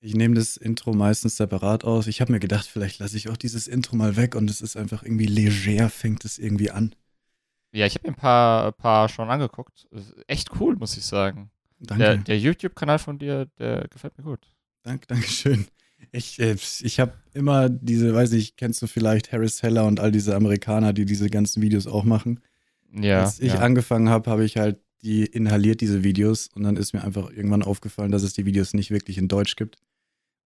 Ich nehme das Intro meistens separat aus. Ich habe mir gedacht, vielleicht lasse ich auch dieses Intro mal weg und es ist einfach irgendwie leger, fängt es irgendwie an. Ja, ich habe mir ein paar, paar schon angeguckt. Echt cool, muss ich sagen. Danke. Der, der YouTube-Kanal von dir, der gefällt mir gut. Dank, Dankeschön. Ich, äh, ich habe immer diese, weiß ich, kennst du vielleicht Harris Heller und all diese Amerikaner, die diese ganzen Videos auch machen. Ja. Als ich ja. angefangen habe, habe ich halt die inhaliert, diese Videos. Und dann ist mir einfach irgendwann aufgefallen, dass es die Videos nicht wirklich in Deutsch gibt.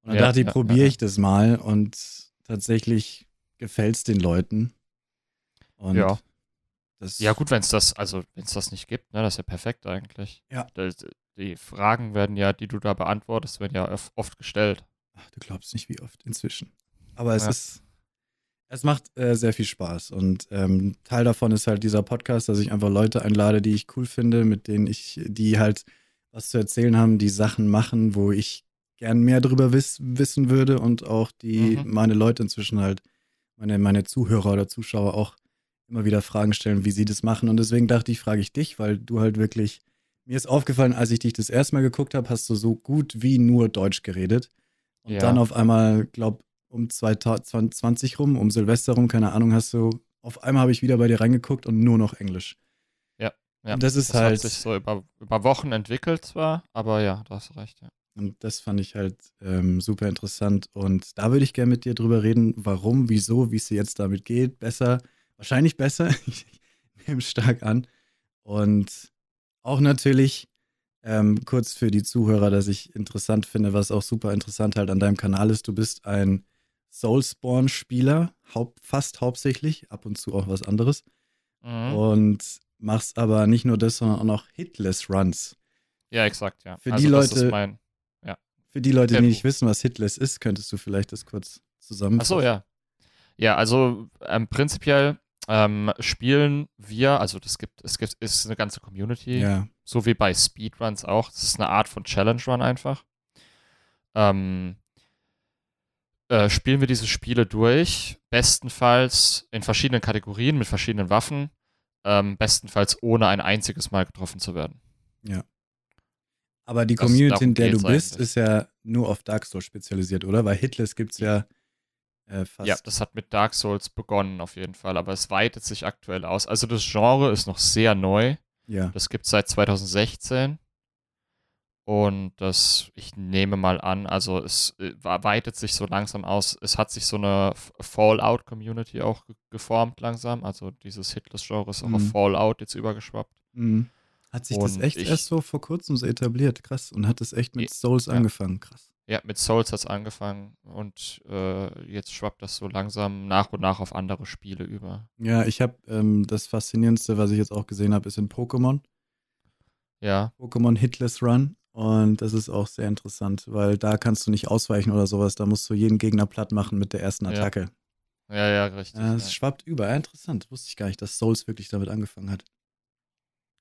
Und dann Ja, dachte ich, ja, probiere ja, ich das mal. Und tatsächlich gefällt es den Leuten. Und Ja. Das, Ja, gut, wenn es das, also wenn es das nicht gibt, ne, das ist ja perfekt eigentlich. Ja. Das, die Fragen werden ja, die du da beantwortest, werden ja oft gestellt. Ach, du glaubst nicht, wie oft inzwischen. Aber es ist, es macht äh, sehr viel Spaß. Und ähm, Teil davon ist halt dieser Podcast, dass ich einfach Leute einlade, die ich cool finde, mit denen ich, die halt was zu erzählen haben, die Sachen machen, wo ich gern mehr drüber wiss, wissen würde und auch die Mhm. meine Leute inzwischen halt, meine, meine Zuhörer oder Zuschauer auch immer wieder Fragen stellen, wie sie das machen. Und deswegen dachte ich, frage ich dich, weil du halt wirklich, mir ist aufgefallen, als ich dich das erste Mal geguckt habe, hast du so gut wie nur Deutsch geredet. Und Ja. dann auf einmal, glaub, um 2020 rum, um Silvester rum, keine Ahnung, hast du, auf einmal habe ich wieder bei dir reingeguckt und nur noch Englisch. Ja. Und das ist das halt- hat sich so über, über Wochen entwickelt zwar, aber ja, da hast du recht, ja. Und das fand ich halt ähm, super interessant. Und da würde ich gerne mit dir drüber reden, warum, wieso, wie es dir jetzt damit geht. Besser, wahrscheinlich besser. Ich nehme stark an. Und auch natürlich ähm, kurz für die Zuhörer, dass ich interessant finde, was auch super interessant halt an deinem Kanal ist. Du bist ein Soulspawn-Spieler, haupt, fast hauptsächlich, ab und zu auch was anderes. Mhm. Und machst aber nicht nur das, sondern auch noch Hitless Runs. Ja, exakt, ja. Für also die das Leute- ist mein, Für die Leute, die Tempo. nicht wissen, was Hitless ist, könntest du vielleicht das kurz zusammenfassen. Ach so, ja. Ja, also ähm, prinzipiell ähm, spielen wir, also das gibt, es gibt, ist eine ganze Community, Ja, so wie bei Speedruns auch. Das ist eine Art von Challenge Run einfach. Ähm, äh, spielen wir diese Spiele durch, bestenfalls in verschiedenen Kategorien mit verschiedenen Waffen, ähm, bestenfalls ohne ein einziges Mal getroffen zu werden. Aber die Das- Community, in der du bist, eigentlich. ist ja nur auf Dark Souls spezialisiert, oder? Weil Hitless gibt es ja äh, fast. Ja, das hat mit Dark Souls begonnen auf jeden Fall, aber es weitet sich aktuell aus. Also das Genre ist noch sehr neu. ja. Das gibt es seit 2016. Und das, ich nehme mal an, also es äh, weitet sich so langsam aus. Es hat sich so eine Fallout-Community auch ge geformt langsam. Also dieses Hitless-Genre ist auch auf Mhm. Fallout jetzt übergeschwappt. Mhm. Hat sich das Und echt ich- erst so vor kurzem so etabliert, krass. Und hat es echt mit. Souls Ja. angefangen, krass. Ja, mit Souls hat es angefangen und äh, jetzt schwappt das so langsam nach und nach auf andere Spiele über. Ja, ich habe ähm, das Faszinierendste, was ich jetzt auch gesehen habe, ist in Pokémon. Ja, Pokémon Hitless Run. Und das ist auch sehr interessant, weil da kannst du nicht ausweichen oder sowas. Da musst du jeden Gegner platt machen mit der ersten. Attacke. ja, ja, richtig. Ja, es ja. schwappt über. Ja, interessant. Wusste ich gar nicht, dass Souls wirklich damit angefangen hat.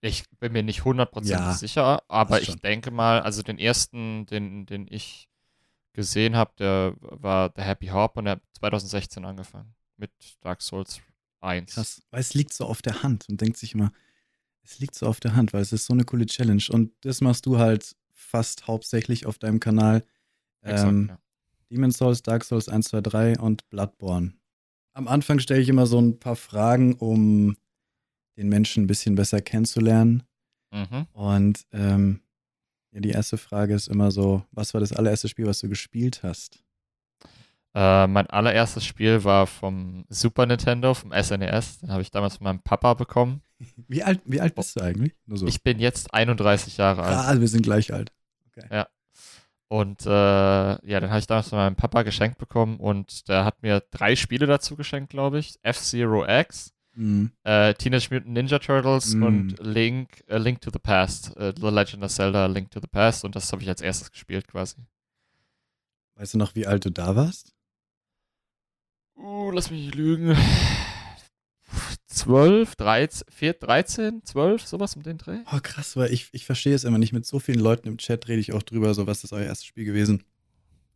Ich bin mir nicht hundertprozentig Ja, sicher, aber ich denke mal, also den ersten, den, den ich gesehen habe, der war The Happy Hop und der hat 2016 angefangen mit Dark Souls 1. Krass. Weil es liegt so auf der Hand und denkt sich immer, es liegt so auf der Hand, weil es ist so eine coole Challenge. Und das machst du halt fast hauptsächlich auf deinem Kanal. Exakt, Ähm, ja. Demon's Souls, Dark Souls 1, 2, 3 und Bloodborne. Am Anfang stelle ich immer so ein paar Fragen, um den Menschen ein bisschen besser kennenzulernen. Mhm. Und ähm, ja, die erste Frage ist immer so, was war das allererste Spiel, was du gespielt hast? Äh, mein allererstes Spiel war vom Super Nintendo, vom SNES. Den habe ich damals von meinem Papa bekommen. Wie alt, wie alt bist du eigentlich? So. Ich bin jetzt 31 Jahre alt. ah, wir sind gleich alt. Und äh, ja, den habe ich damals von meinem Papa geschenkt bekommen und der hat mir drei Spiele dazu geschenkt, glaube ich. F-Zero X, Mhm. äh, Teenage Mutant Ninja Turtles Mm. und Link, äh, Link to the Past, äh, The Legend of Zelda, Link to the Past und das habe ich als erstes gespielt quasi. Weißt du noch, wie alt du da warst? Uh, lass mich nicht lügen. 12, 13, 4, 13, 12, sowas um den Dreh. Oh, krass, weil ich, ich verstehe es immer nicht. Mit so vielen Leuten im Chat rede ich auch drüber, so was ist euer erstes Spiel gewesen?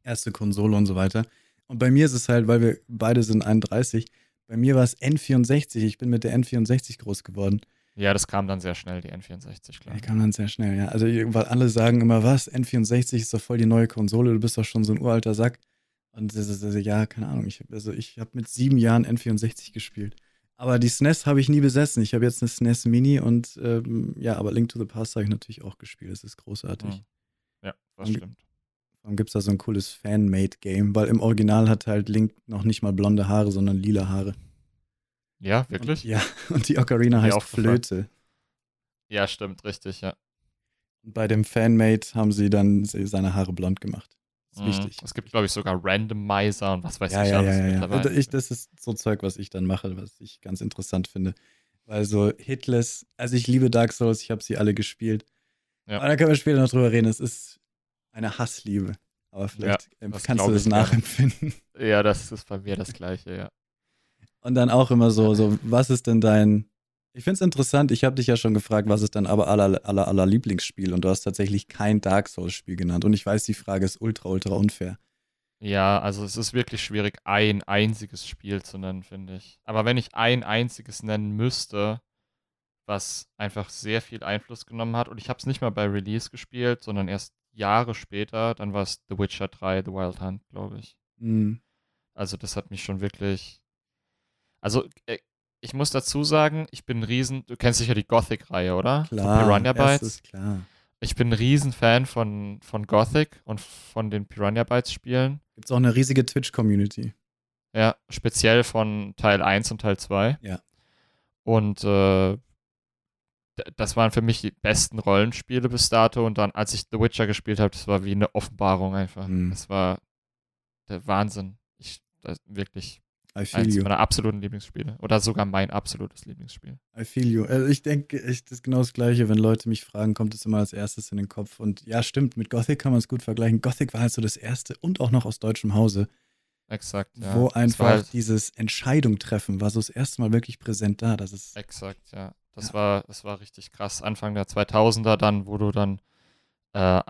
Erste Konsole und so weiter. Und bei mir ist es halt, weil wir beide sind 31, bei mir war es N64. Ich bin mit der N64 groß geworden. Ja, das kam dann sehr schnell, die N64, klar. Die kam dann sehr schnell, ja. Also, weil alle sagen immer, was? N64 ist doch voll die neue Konsole, du bist doch schon so ein uralter Sack. Und das ist, also, ja, keine Ahnung. Ich, also, ich habe mit sieben Jahren N64 gespielt. Aber die SNES habe ich nie besessen. Ich habe jetzt eine SNES Mini und ähm, ja, aber Link to the Past habe ich natürlich auch gespielt. Das ist großartig. Hm. Ja, das Und- stimmt. Dann gibt es da so ein cooles Fan-Made-Game, weil im Original hat halt Link noch nicht mal blonde Haare, sondern lila Haare. Ja, wirklich? Und, ja, und die Ocarina heißt. Flöte. Ja, stimmt, richtig, ja. Und bei dem Fan-Made haben sie dann se- seine Haare blond gemacht. Das ist Mhm. wichtig. Es gibt, glaube ich, sogar Randomizer und was weiß Ja, ich ja, alles ja, ja. Und ich, das ist so Zeug, was ich dann mache, was ich ganz interessant finde. Weil so Hitless, also ich liebe Dark Souls, ich habe sie alle gespielt. Ja. Aber da können wir später noch drüber reden. Es ist eine Hassliebe. Aber vielleicht ähm, das kannst du das nachempfinden. ja, das ist bei mir das Gleiche, ja. Und dann auch immer so, so was ist denn dein. Ich finde es interessant, ich habe dich ja schon gefragt, was ist dein aber aller, aller, aller Lieblingsspiel? Und du hast tatsächlich kein Dark Souls-Spiel genannt. Und ich weiß, die Frage ist ultra, ultra unfair. Ja, also es ist wirklich schwierig, ein einziges Spiel zu nennen, finde ich. Aber wenn ich ein einziges nennen müsste, was einfach sehr viel Einfluss genommen hat, und ich habe es nicht mal bei Release gespielt, sondern erst Jahre später, dann war es The Witcher 3, The Wild Hunt, glaube ich. Hm. Also das hat mich schon wirklich. Also äh, ich muss dazu sagen, ich bin ein Riesen. Du kennst sicher die Gothic-Reihe, oder? Von Klar. Piranha Bytes. klar. Ich bin ein Riesenfan von, von Gothic und von den Piranha Bytes Spielen. Gibt es auch eine riesige Twitch-Community. Ja, speziell von Teil 1 und Teil 2. Ja. Und äh, das waren für mich die besten Rollenspiele bis dato. Und dann, als ich The Witcher gespielt habe, das war wie eine Offenbarung einfach. Mhm. Das war der Wahnsinn. Ich, wirklich eins you. meiner absoluten Lieblingsspiele. Oder sogar mein absolutes Lieblingsspiel. I feel you. Also ich denke, ich, das ist genau das Gleiche. Wenn Leute mich fragen, kommt es immer als erstes in den Kopf. Und ja, stimmt, mit Gothic kann man es gut vergleichen. Gothic war halt so das erste und auch noch aus deutschem Hause, Exakt, ja. wo einfach halt, dieses Entscheidung treffen war so das erste Mal wirklich präsent da. Das ist exakt, ja. Das Ja. war, das war richtig krass. Anfang der 2000er dann, wo du dann äh,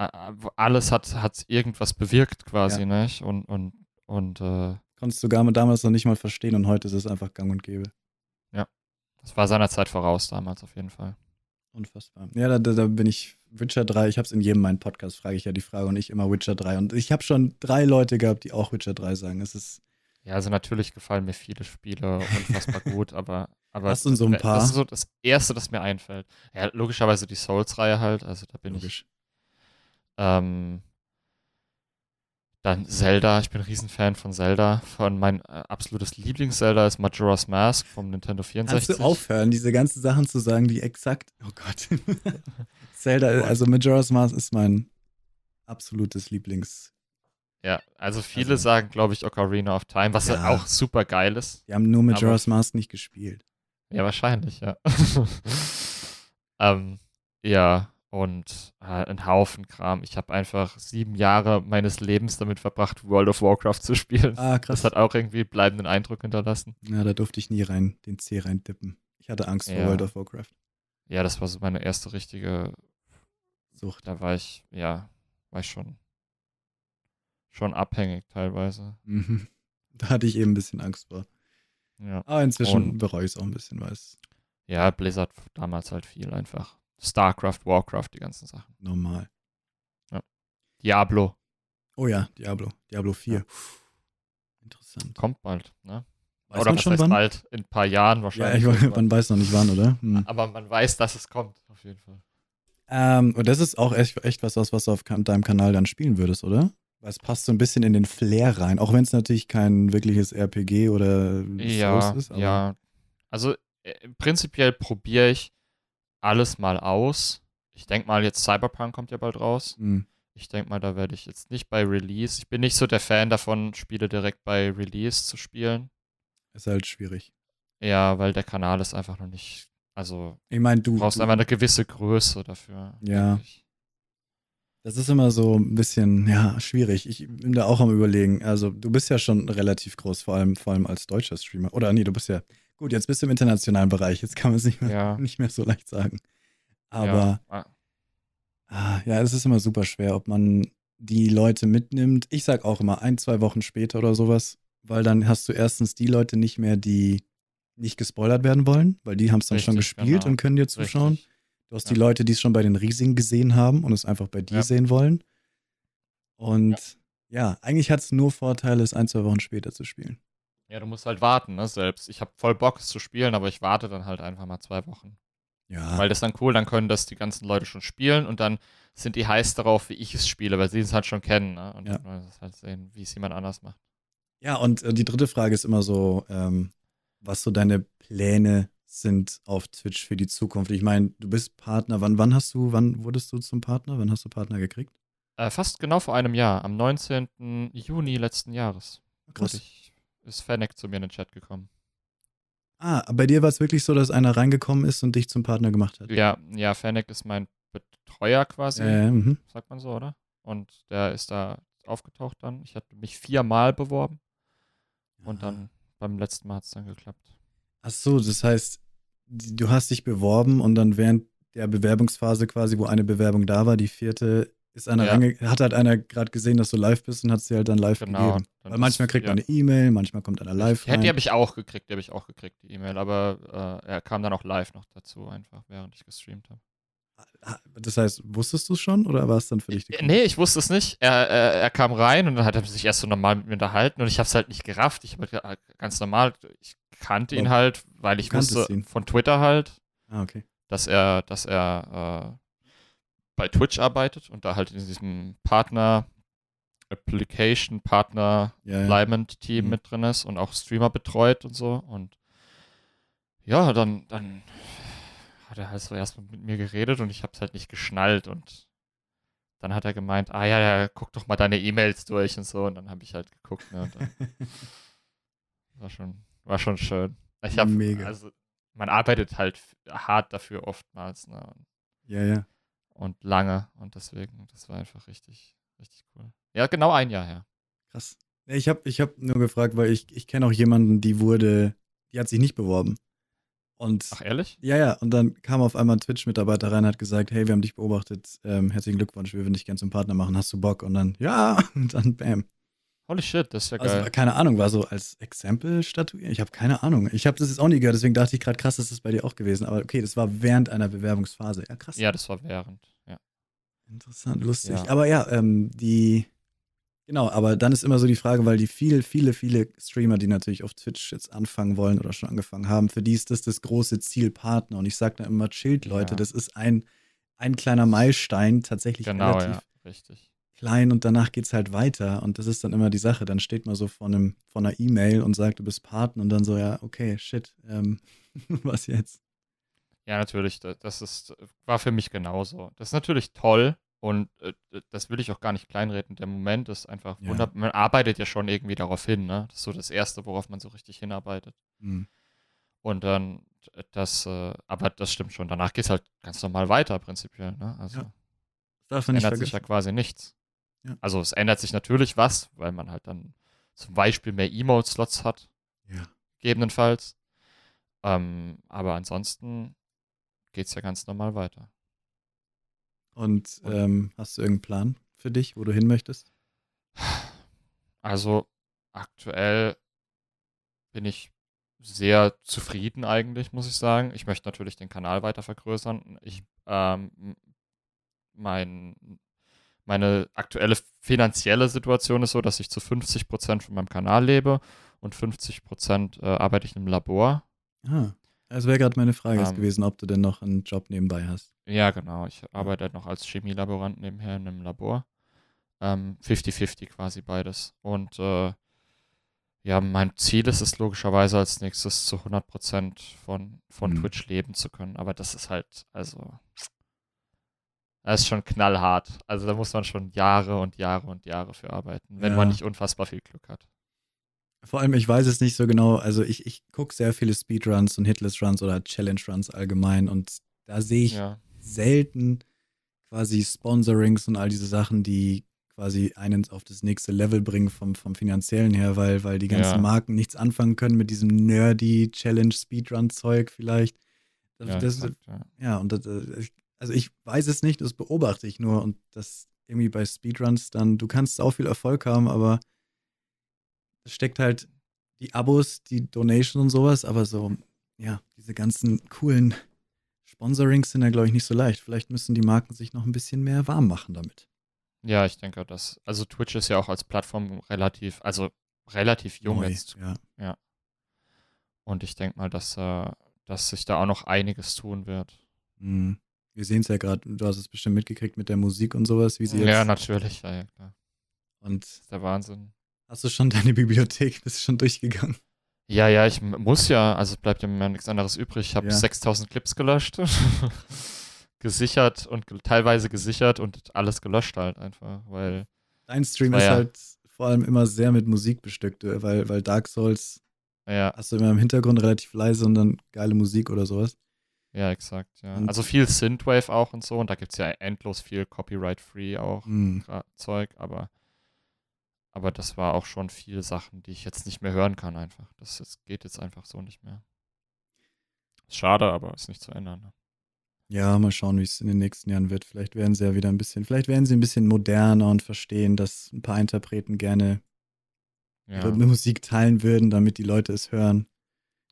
alles hat, hat irgendwas bewirkt quasi, Ja. nicht? Und, und, und äh, konntest du gar damals noch nicht mal verstehen und heute ist es einfach gang und gäbe. das war seiner Zeit voraus damals auf jeden Fall. Unfassbar. Ja, da, da, da bin ich Witcher 3. Ich habe es in jedem meinen Podcast, frage ich ja die Frage und ich immer Witcher 3. Und ich habe schon drei Leute gehabt, die auch Witcher 3 sagen. Es ist, Ja, also natürlich gefallen mir viele Spiele unfassbar gut, aber, aber Hast du so ein das paar? ist so das Erste, das mir einfällt. Ja, logischerweise die Souls-Reihe halt, also da bin ich logisch. Ähm, dann Zelda, ich bin ein Riesenfan von Zelda. Von mein äh, absolutes Lieblings-Zelda ist Majora's Mask vom Nintendo 64. Kannst du aufhören, diese ganzen Sachen zu sagen, die exakt. Oh Gott. Zelda, also Majora's Mask ist mein absolutes Lieblings. Ja, also viele Also- sagen, glaube ich, Ocarina of Time, was Ja. auch super geil ist. Die haben nur Majora's Mask nicht gespielt. Ja, wahrscheinlich, ja. ähm, ja, und äh, ein Haufen Kram. Ich habe einfach sieben Jahre meines Lebens damit verbracht, World of Warcraft zu spielen. Ah, krass. Das hat auch irgendwie bleibenden Eindruck hinterlassen. Ja, da durfte ich nie rein, den C reindippen. Ich hatte Angst vor Ja. World of Warcraft. Ja, das war so meine erste richtige Sucht. da war ich, ja, war ich schon, schon abhängig teilweise. Mhm. Da hatte ich eben ein bisschen Angst vor. Ja. Aber inzwischen Und- bereue ich es auch ein bisschen, weil es Ja, Blizzard damals halt viel einfach. StarCraft, Warcraft, die ganzen Sachen. normal. Diablo Oh ja, Diablo. Diablo 4. Ja. Interessant. kommt bald, ne? Weiß Oder man schon wann? bald? In ein paar Jahren Ja, wahrscheinlich. ich, irgendwann. man weiß noch nicht wann, oder? Hm. Aber man weiß, dass es kommt, auf jeden Fall. Ähm, und das ist auch echt, echt was, was du auf deinem Kanal dann spielen würdest, oder? Weil es passt so ein bisschen in den Flair rein, auch wenn es natürlich kein wirkliches RPG oder Ja, Souls ist. ja. Also äh, prinzipiell probiere ich alles mal aus. Ich denke mal, jetzt Cyberpunk kommt ja bald raus. Hm. Ich denke mal, da werde ich jetzt nicht bei Release. Ich bin nicht so der Fan davon, Spiele direkt bei Release zu spielen. Ist halt schwierig. Ja, weil der Kanal ist einfach noch nicht. Also, Ich meine, du, brauchst du einfach eine gewisse Größe dafür. Ja. denke ich. Das ist immer so ein bisschen, ja, schwierig. Ich bin da auch am überlegen. Also, du bist ja schon relativ groß, vor allem, vor allem als deutscher Streamer. Oder nee, du bist ja, gut, jetzt bist du im internationalen Bereich, jetzt kann man es nicht mehr, Ja. nicht mehr so leicht sagen. Aber Ja. Ah, ja, es ist immer super schwer, ob man die Leute mitnimmt. Ich sag auch immer ein, zwei Wochen später oder sowas, weil dann hast du erstens die Leute nicht mehr, die nicht gespoilert werden wollen, weil die haben es dann schon Richtig, gespielt genau. und können dir zuschauen. Richtig. Du hast Ja. die Leute, die es schon bei den Riesigen gesehen haben und es einfach bei dir Ja. sehen wollen. Und ja, eigentlich hat es nur Vorteile, es ein, zwei Wochen später zu spielen. Ja, du musst halt warten, ne, selbst. Ich habe voll Bock, es zu spielen, aber ich warte dann halt einfach mal zwei Wochen. Ja, Weil das dann cool, dann können das die ganzen Leute schon spielen und dann sind die heiß darauf, wie ich es spiele, weil sie es halt schon kennen, ne? Und Ja. dann es halt sehen, wie es jemand anders macht. ja und äh, die dritte Frage ist immer so, ähm, was so deine Pläne sind auf Twitch für die Zukunft. Ich meine, du bist Partner. Wann, wann hast du, wann wurdest du zum Partner? Wann hast du Partner gekriegt? Äh, fast genau vor einem Jahr, am 19. Juni letzten Jahres, Krass. ich, ist Fennec zu mir in den Chat gekommen. Ah, bei dir war es wirklich so, dass einer reingekommen ist und dich zum Partner gemacht hat. Ja, ja, Fennec ist mein Betreuer quasi, Äh, sagt man so, oder? Und der ist da aufgetaucht dann. Ich hatte mich viermal beworben und dann beim letzten Mal hat es dann geklappt. Ach so, das heißt, du hast dich beworben und dann während der Bewerbungsphase quasi, wo eine Bewerbung da war, die vierte, ist einer Ja. hat halt einer gerade gesehen, dass du live bist und hat sie halt dann live Genau. gegeben. dann Weil manchmal ist- kriegt man ja. eine E-Mail, manchmal kommt einer live Ja, rein. die habe ich auch gekriegt, die habe ich auch gekriegt, die E-Mail, aber äh, er kam dann auch live noch dazu, einfach während ich gestreamt habe. Das heißt, wusstest du es schon oder war es dann für dich die Äh, Nee, ich wusste es nicht. Er, er, er kam rein und dann hat er sich erst so normal mit mir unterhalten und ich habe es halt nicht gerafft. Ich habe halt ganz normal, ich kannte ihn Oh. halt, weil ich wusste ihn. von Twitter halt, Ah, okay. dass er, dass er äh, bei Twitch arbeitet und da halt in diesem Partner Application Partner Ja, ja. Alignment Team Mhm. mit drin ist und auch Streamer betreut und so. Und ja, dann, dann hat er halt so erstmal mit mir geredet und ich habe es halt nicht geschnallt und dann hat er gemeint, ah ja, ja, guck doch mal deine E-Mails durch und so und dann habe ich halt geguckt, ne, war schon, war schon schön. Ich habe, Mega. also man arbeitet halt hart dafür oftmals, ne, und, ja, ja. und lange und deswegen, das war einfach richtig, richtig cool. Ja, genau ein Jahr her. Krass. Ich habe ich hab nur gefragt, weil ich, ich kenne auch jemanden, die wurde, die hat sich nicht beworben. Und Ach ehrlich? Ja, ja, und dann kam auf einmal ein Twitch-Mitarbeiter rein und hat gesagt, hey, wir haben dich beobachtet, ähm, herzlichen Glückwunsch, wir würden dich gerne zum Partner machen, hast du Bock? Und dann, ja, und dann bam. Holy shit, das ist ja Also, geil. keine Ahnung, war so als Exempel statuiert. Ich habe keine Ahnung. Ich habe das jetzt auch nie gehört, deswegen dachte ich gerade, krass, das ist bei dir auch gewesen. Aber okay, das war während einer Bewerbungsphase. Ja, krass. Ja, das war während. Ja. Interessant, lustig. Ja. Aber ja, ähm, die, genau, aber dann ist immer so die Frage, weil die viele, viele, viele Streamer, die natürlich auf Twitch jetzt anfangen wollen oder schon angefangen haben, für die ist das das große Ziel Partner. Und ich sage da immer, chillt, Leute, Ja. das ist ein, ein kleiner Meilenstein, tatsächlich Genau, relativ ja, richtig. klein und danach geht's halt weiter. Und das ist dann immer die Sache. Dann steht man so vor, einem, vor einer E-Mail und sagt, du bist Partner und dann so, ja, okay, shit, ähm, was jetzt? Ja, natürlich, da- das ist, war für mich genauso. Das ist natürlich toll und äh, das will ich auch gar nicht kleinreden. Der Moment ist einfach Ja. wunderbar. Man arbeitet ja schon irgendwie darauf hin, ne? Das ist so das Erste, worauf man so richtig hinarbeitet. Hm. Und dann, das, äh, aber das stimmt schon. Danach geht es halt ganz normal weiter, prinzipiell, ne? Also Ja. Das ändert sich ja vergessen. quasi nichts. Ja. Also es ändert sich natürlich was, weil man halt dann zum Beispiel mehr Emote-Slots hat. Ja. gegebenenfalls. Ähm, aber ansonsten geht es ja ganz normal weiter. Und ähm, hast du irgendeinen Plan für dich, wo du hin möchtest? Also aktuell bin ich sehr zufrieden eigentlich, muss ich sagen. Ich möchte natürlich den Kanal weiter vergrößern. Ich, ähm, mein, meine aktuelle finanzielle Situation ist so, dass ich zu 50% von meinem Kanal lebe und 50% äh, arbeite ich im Labor. Ah, das wäre gerade meine Frage Ähm. gewesen, ob du denn noch einen Job nebenbei hast. Ja, genau. Ich arbeite halt noch als Chemielaborant nebenher in einem Labor. Ähm, 50-50 quasi beides. Und äh, ja, mein Ziel ist es logischerweise als nächstes zu 100% von, von Mhm. Twitch leben zu können. Aber das ist halt, also, das ist schon knallhart. Also da muss man schon Jahre und Jahre und Jahre für arbeiten, wenn man Ja. nicht unfassbar viel Glück hat. Vor allem, ich weiß es nicht so genau. Also ich, ich gucke sehr viele Speedruns und Hitless-Runs oder Challenge-Runs allgemein und da sehe ich Ja, selten quasi Sponsorings und all diese Sachen, die quasi einen auf das nächste Level bringen vom, vom finanziellen her, weil, weil die ganzen Ja. Marken nichts anfangen können mit diesem nerdy Challenge-Speedrun-Zeug vielleicht. Das, ja, das, exakt, ja. ja, und das, äh, ich- also ich weiß es nicht, das beobachte ich nur und das irgendwie bei Speedruns dann, du kannst auch viel Erfolg haben, aber steckt halt die Abos, die Donation und sowas, aber so ja, diese ganzen coolen Sponsorings sind ja, glaube ich, nicht so leicht. Vielleicht müssen die Marken sich noch ein bisschen mehr warm machen damit. Ja, ich denke, dass, also Twitch ist ja auch als Plattform relativ, also relativ jung Neu, jetzt. Ja. Und ich denke mal, dass, äh, dass sich da auch noch einiges tun wird. Mhm. Wir sehen es ja gerade, du hast es bestimmt mitgekriegt mit der Musik und sowas, wie sie jetzt. Ja, natürlich, ja, ja, klar. Und Das ist der Wahnsinn. Hast du schon deine Bibliothek, bist du schon durchgegangen? Ja, ja, ich muss ja, also bleibt ja mir nichts anderes übrig. Ich habe Ja. 6000 Clips gelöscht, gesichert und teilweise gesichert und alles gelöscht halt einfach, weil, Dein Stream ist ja. halt vor allem immer sehr mit Musik bestückt, äh, weil, weil Dark Souls ja, hast du immer im Hintergrund relativ leise und dann geile Musik oder sowas. ja, exakt, ja. Und- Also viel Synthwave auch und so und da gibt es ja endlos viel Copyright-Free auch Mhm. Zeug, aber, aber das war auch schon viel Sachen, die ich jetzt nicht mehr hören kann einfach. Das, das geht jetzt einfach so nicht mehr. Ist schade, aber ist nicht zu ändern. Ne? Ja, mal schauen, wie es in den nächsten Jahren wird. Vielleicht werden sie ja wieder ein bisschen, vielleicht werden sie ein bisschen moderner und verstehen, dass ein paar Interpreten gerne Ja. ihre Musik teilen würden, damit die Leute es hören.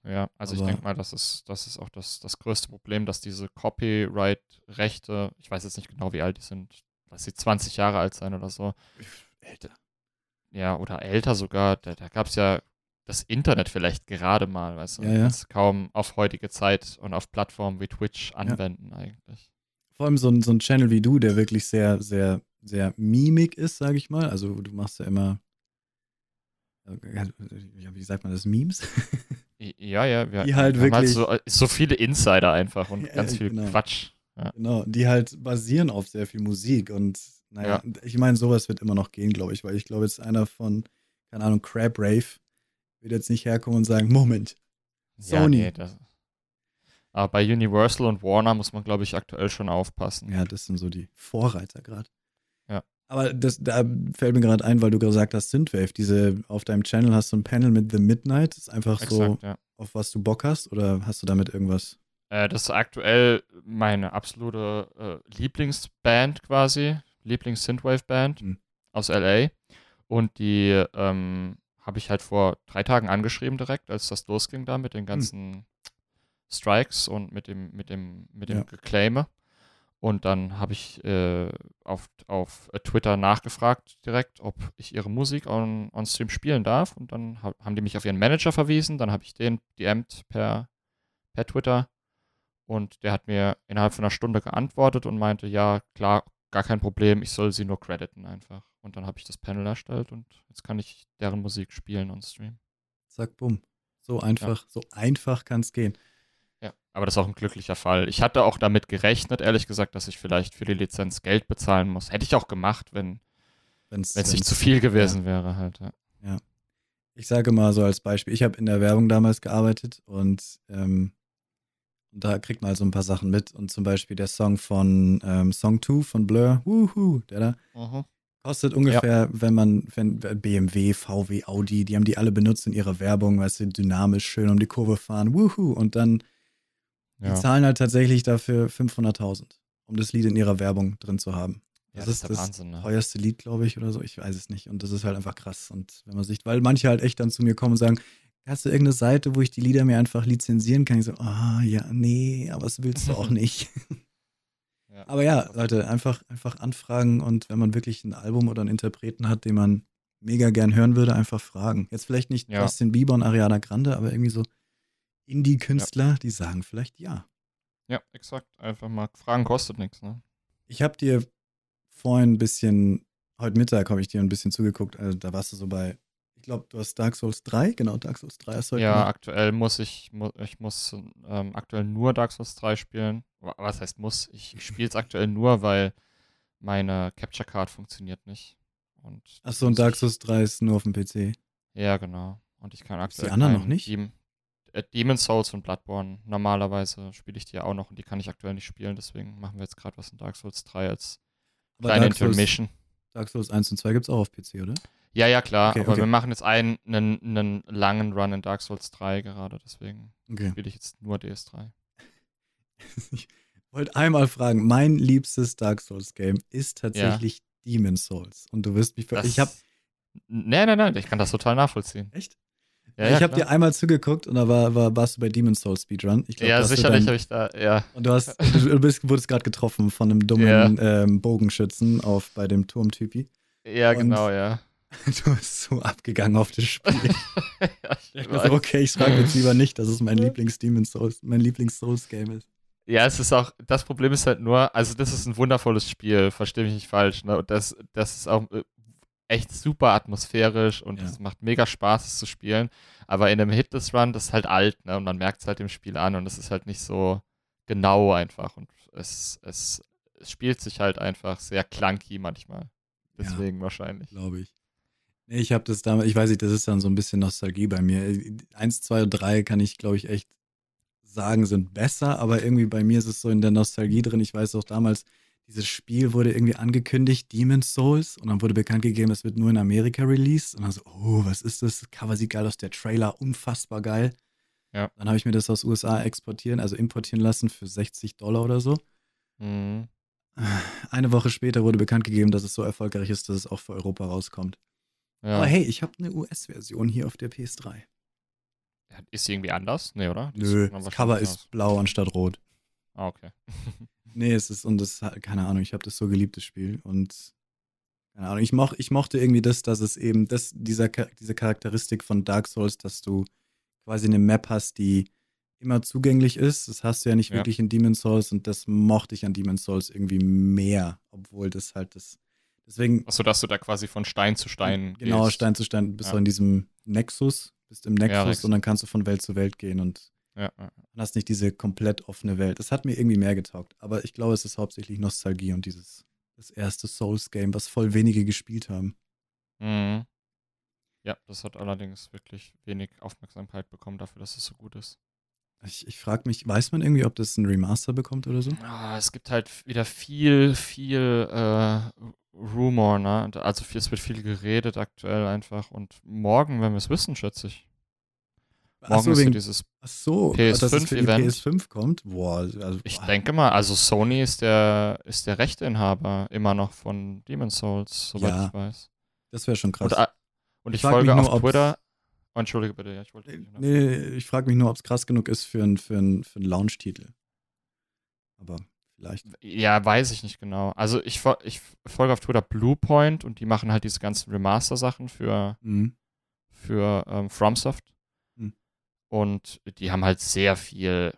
Ja, also ich Aber- denke mal, das ist, das ist auch das, das größte Problem, dass diese Copyright-Rechte, ich weiß jetzt nicht genau, wie alt die sind, lass sie 20 Jahre alt sein oder so, Älter. Ja, oder älter sogar, da, da gab es ja das Internet vielleicht gerade mal, weißt du, Ja, ja. kaum auf heutige Zeit und auf Plattformen wie Twitch anwenden eigentlich. Vor allem so ein, so ein Channel wie du, der wirklich sehr, sehr, sehr mimik ist, sage ich mal. Also du machst ja immer, ja, wie sagt man das, Memes? Ja, ja, wir, Die halt halt wirklich- so, äh, so viele Insider einfach und Ja, ganz viel genau. Quatsch. Genau, die halt basieren auf sehr viel Musik und naja, ich meine, sowas wird immer noch gehen, glaube ich, weil ich glaube, jetzt einer von, keine Ahnung, Crab Rave wird jetzt nicht herkommen und sagen, Moment, Ja, Sony. nee, das, aber bei Universal und Warner muss man, glaube ich, aktuell schon aufpassen. Ja, das sind so die Vorreiter gerade. Ja. Aber das, da fällt mir gerade ein, weil du gesagt hast, Synthwave, diese, auf deinem Channel hast du ein Panel mit The Midnight, das ist einfach so, Exakt, ja. auf was du Bock hast, oder hast du damit irgendwas? Äh, das ist aktuell meine absolute äh, Lieblingsband quasi, Lieblings-Synthwave-Band Hm. aus LA. Und die ähm, habe ich halt vor drei Tagen angeschrieben direkt, als das losging da mit den ganzen Strikes und mit dem, mit dem, mit dem Ja. Geclaime. Und dann habe ich äh, auf, auf Twitter nachgefragt direkt, ob ich ihre Musik on, on Stream spielen darf. Und dann ha haben die mich auf ihren Manager verwiesen. Dann habe ich den DM'd per, per Twitter. Und der hat mir innerhalb von einer Stunde geantwortet und meinte, ja, klar, gar kein Problem, ich soll sie nur crediten einfach. Und dann habe ich das Panel erstellt und jetzt kann ich deren Musik spielen on Stream. Zack, bumm. So einfach, so einfach kann es gehen. Ja, aber das ist auch ein glücklicher Fall. Ich hatte auch damit gerechnet, ehrlich gesagt, dass ich vielleicht für die Lizenz Geld bezahlen muss. Hätte ich auch gemacht, wenn es nicht zu viel gewesen wäre halt. Ja. Ich sage mal so als Beispiel, ich habe in der Werbung damals gearbeitet und ähm, da kriegt man halt so ein paar Sachen mit. Und zum Beispiel der Song von ähm, Song 2 von Blur, Wuhu, der da, Mhm. kostet ungefähr, wenn man, wenn BMW, VW, Audi, die haben die alle benutzt in ihrer Werbung, weißt du, dynamisch, schön um die Kurve fahren, wuhu. Und dann, die Ja. zahlen halt tatsächlich dafür 500.000, um das Lied in ihrer Werbung drin zu haben. Ja, Das das ist das Wahnsinn. Ne? teuerste Lied, glaube ich, oder so. Ich weiß es nicht. Und das ist halt einfach krass. Und wenn man sich, weil manche halt echt dann zu mir kommen und sagen, hast du irgendeine Seite, wo ich die Lieder mir einfach lizenzieren kann? Ich so, ah, ja, nee, aber das willst du auch nicht. Ja. aber ja, Leute, einfach, einfach anfragen und wenn man wirklich ein Album oder einen Interpreten hat, den man mega gern hören würde, einfach fragen. Jetzt vielleicht nicht Ja. Justin Bieber und Ariana Grande, aber irgendwie so Indie-Künstler, die sagen vielleicht ja. Ja, exakt. Einfach mal fragen kostet nichts. Ne? Ich habe dir vorhin ein bisschen, heute Mittag habe ich dir ein bisschen zugeguckt, also da warst du so bei, ich glaube, du hast Dark Souls 3, genau, Dark Souls 3 hast du heute Ja, gemacht. aktuell muss ich, mu ich muss ähm, aktuell nur Dark Souls 3 spielen. Wa- Was heißt muss? Ich, ich spiele es aktuell nur, weil meine Capture Card funktioniert nicht. Und Achso, und muss Dark Souls 3 ist nur auf dem PC. Ja, genau. Und ich kann Gibt's die aktuell anderen noch nicht? Dem äh, Demon Souls und Bloodborne. Normalerweise spiele ich die ja auch noch und die kann ich aktuell nicht spielen. Deswegen machen wir jetzt gerade was in Dark Souls 3 als Aber kleine Dark Souls, Intermission. Dark Souls 1 und 2 gibt es auch auf PC, oder? Ja, ja, klar. Okay, aber okay. wir machen jetzt einen, einen, einen langen Run in Dark Souls 3 gerade. Deswegen Okay. spiele ich jetzt nur DS3. Ich wollte einmal fragen, mein liebstes Dark Souls Game ist tatsächlich Demon Souls. Und du wirst mich, ver Das- ich habe Nee, nee, nee, ich kann das total nachvollziehen. Echt? Ja, ich habe dir einmal zugeguckt und da war, war, warst du bei Demon's Soul Speedrun. Glaub, ja, sicherlich habe ich da, ja. Und du, hast, du bist, wurdest gerade getroffen von einem dummen ja. ähm, Bogenschützen auf, bei dem Turmtypi. Ja, und genau, ja. Du bist so abgegangen auf das Spiel. ja, ich ich so, okay, ich frage jetzt lieber nicht, dass es mein Lieblings-Demon's Souls, mein Lieblings-Souls-Game ist. Ja, es ist auch, das Problem ist halt nur, also das ist ein wundervolles Spiel, verstehe mich nicht falsch, ne? Und das, das ist auch äh, echt super atmosphärisch und es macht mega Spaß, es zu spielen. Aber in einem Hitless Run, das ist halt alt, ne? Und man merkt es halt im Spiel an und es ist halt nicht so genau einfach. Und es, es, es spielt sich halt einfach sehr clunky manchmal. Deswegen ja, wahrscheinlich. Glaube ich. Nee, ich habe das damals, ich weiß nicht, das ist dann so ein bisschen Nostalgie bei mir. Eins, zwei und drei kann ich, glaube ich, echt sagen, sind besser, aber irgendwie bei mir ist es so in der Nostalgie drin. Ich weiß auch damals, dieses Spiel wurde irgendwie angekündigt, Demon's Souls, und dann wurde bekannt gegeben, es wird nur in Amerika released. Und dann so, oh, was ist das? Cover sieht geil aus, der Trailer unfassbar geil. Ja. Dann habe ich mir das aus USA exportieren, also importieren lassen für 60 Dollar oder so. Mhm. Eine Woche später wurde bekannt gegeben, dass es so erfolgreich ist, dass es auch für Europa rauskommt. Ja. Aber hey, ich habe eine US-Version hier auf der PS3. Ist sie irgendwie anders? Nee, oder? Nö, das Cover ist blau anstatt rot. Ah, okay. nee, es ist, und das, keine Ahnung, ich habe das so geliebt, das Spiel. Und, keine Ahnung, ich, moch, ich mochte irgendwie das, dass es eben, das, dieser, diese Charakteristik von Dark Souls, dass du quasi eine Map hast, die immer zugänglich ist. Das hast du ja nicht ja. wirklich in Demon's Souls und das mochte ich an Demon's Souls irgendwie mehr, obwohl das halt das. Deswegen. Achso, dass du da quasi von Stein zu Stein. Genau, gehst. Stein zu Stein bist ja. du in diesem Nexus, bist im Nexus ja, und dann kannst du von Welt zu Welt gehen und ja, ja. hast nicht diese komplett offene Welt. Das hat mir irgendwie mehr getaugt. Aber ich glaube, es ist hauptsächlich Nostalgie und dieses das erste Souls-Game, was voll wenige gespielt haben. Mhm. Ja, das hat allerdings wirklich wenig Aufmerksamkeit bekommen dafür, dass es so gut ist. Ich, ich frage mich, weiß man irgendwie, ob das ein Remaster bekommt oder so? Oh, es gibt halt wieder viel, viel äh, Rumor, ne? Also es wird viel geredet aktuell einfach. Und morgen, wenn wir es wissen, schätze ich. Morgen Achso, ist wegen, dieses so, PS5-Event. PS5 kommt? Boah, also, ich boah. denke mal, also Sony ist der, ist der Rechteinhaber immer noch von Demon's Souls, soweit ja, ich weiß. Das wäre schon krass. Und, und ich, ich folge auf Twitter. Oh, Entschuldige bitte, ja, ich wollte. Nee, ich frage mich nur, ob es krass genug ist für einen für ein, für ein Launch-Titel. Aber vielleicht. Ja, weiß ich nicht genau. Also ich, ich folge auf Twitter Bluepoint und die machen halt diese ganzen Remaster-Sachen für, mhm. für ähm, FromSoft. Und die haben halt sehr viel,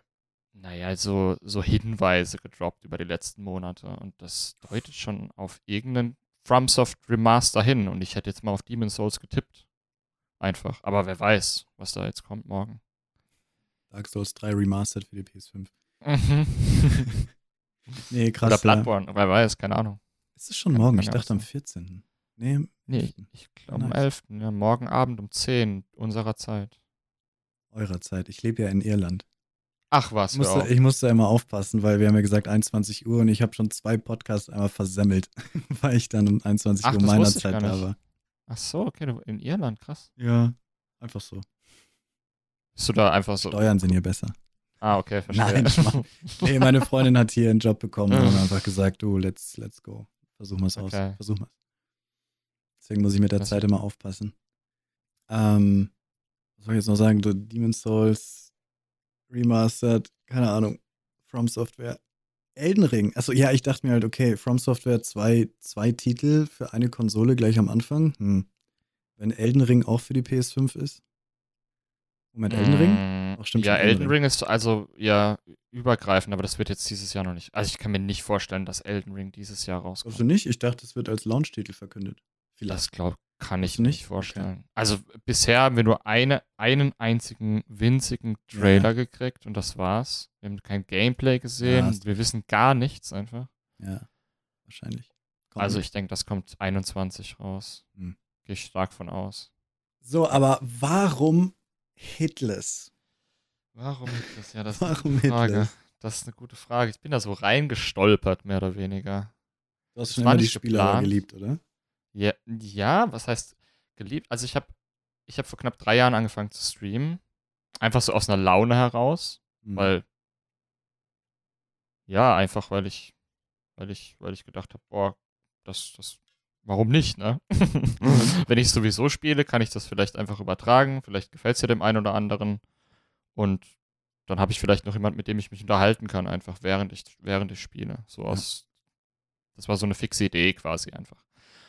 naja, so, so Hinweise gedroppt über die letzten Monate. Und das deutet schon auf irgendeinen FromSoft Remaster hin. Und ich hätte jetzt mal auf Demon's Souls getippt. Einfach. Aber wer weiß, was da jetzt kommt morgen. Dark Souls 3 Remastered für die PS5. Mhm. nee, krass. Oder Bloodborne, ja. wer weiß, keine Ahnung. Ist es schon kann, morgen? Ich dachte am 14. Nee, nee ich glaube am 11. Ja, morgen Abend um 10 unserer Zeit eurer Zeit. Ich lebe ja in Irland. Ach was, ich musste, ich musste immer aufpassen, weil wir haben ja gesagt 21 Uhr und ich habe schon zwei Podcasts einmal versemmelt, weil ich dann um 21 Ach, Uhr meiner Zeit da war. Ach so, okay, du in Irland, krass. Ja, einfach so. Bist du da einfach so? Steuern sind hier besser. Ah, okay, verstehe. Nein, nee, meine Freundin hat hier einen Job bekommen und einfach gesagt, du, let's, let's go. Versuch mal es okay. aus. Versuch mal Deswegen muss ich mit der das Zeit immer aufpassen. Ähm, was soll ich jetzt noch sagen? So Demon's Souls Remastered, keine Ahnung, From Software. Elden Ring. Achso, ja, ich dachte mir halt, okay, From Software zwei, zwei Titel für eine Konsole gleich am Anfang. Hm. Wenn Elden Ring auch für die PS5 ist. Moment, Elden Ring? Mm, Ach, stimmt ja, Elden, Elden Ring. Ring ist also ja übergreifend, aber das wird jetzt dieses Jahr noch nicht. Also ich kann mir nicht vorstellen, dass Elden Ring dieses Jahr rauskommt. Also nicht? Ich dachte, es wird als Launch-Titel verkündet. Vielleicht. Das glaube kann ich nicht vorstellen. Okay. Also bisher haben wir nur eine, einen einzigen winzigen Trailer ja. gekriegt und das war's. Wir haben kein Gameplay gesehen. Ja, wir wissen gar nichts einfach. Ja, wahrscheinlich. Kommt also ich denke, das kommt 21 raus. Hm. Gehe ich stark von aus. So, aber warum Hitless? Warum Hitless? Ja, das warum ist eine Frage. Hitless? Das ist eine gute Frage. Ich bin da so reingestolpert, mehr oder weniger. Du hast schon immer die Spieler geliebt, oder? Ja, ja, was heißt geliebt? Also ich habe ich hab vor knapp drei Jahren angefangen zu streamen. Einfach so aus einer Laune heraus. Mhm. Weil, ja, einfach weil ich, weil ich, weil ich gedacht habe, boah, das, das warum nicht, ne? Wenn ich sowieso spiele, kann ich das vielleicht einfach übertragen. Vielleicht gefällt es ja dem einen oder anderen. Und dann habe ich vielleicht noch jemand, mit dem ich mich unterhalten kann, einfach während ich, während ich spiele. So aus. Das war so eine fixe Idee quasi einfach.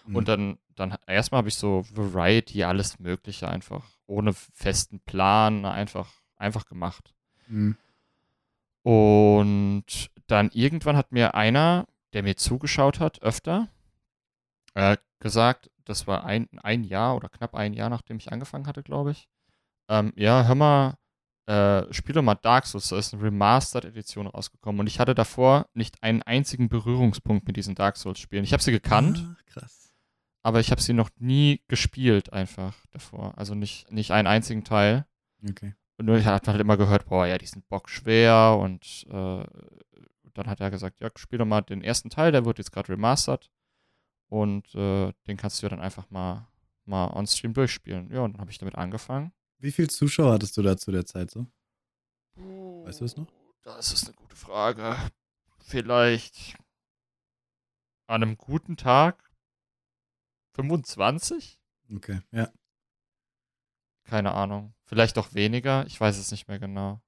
Mhm. Und dann, dann erstmal habe ich so Variety, alles Mögliche einfach, ohne festen Plan, einfach, einfach gemacht. Mhm. Und dann irgendwann hat mir einer, der mir zugeschaut hat, öfter, äh, gesagt, das war ein, ein Jahr oder knapp ein Jahr, nachdem ich angefangen hatte, glaube ich. Ähm, ja, hör mal, äh, spiele mal Dark Souls, da ist eine Remastered-Edition rausgekommen und ich hatte davor nicht einen einzigen Berührungspunkt mit diesen Dark Souls-Spielen. Ich habe sie gekannt, ah, krass. Aber ich habe sie noch nie gespielt einfach davor. Also nicht, nicht einen einzigen Teil. Okay. Und nur ich hatte halt immer gehört, boah, ja, die sind bockschwer und äh, dann hat er gesagt, ja, spiel doch mal den ersten Teil, der wird jetzt gerade remastered und äh, den kannst du dann einfach mal, mal on-stream durchspielen. Ja, und dann habe ich damit angefangen. Wie viele Zuschauer hattest du da zu der Zeit so? Weißt du es noch? Das ist eine gute Frage. Vielleicht an einem guten Tag 25? Okay, ja. Keine Ahnung. Vielleicht auch weniger. Ich weiß es nicht mehr genau.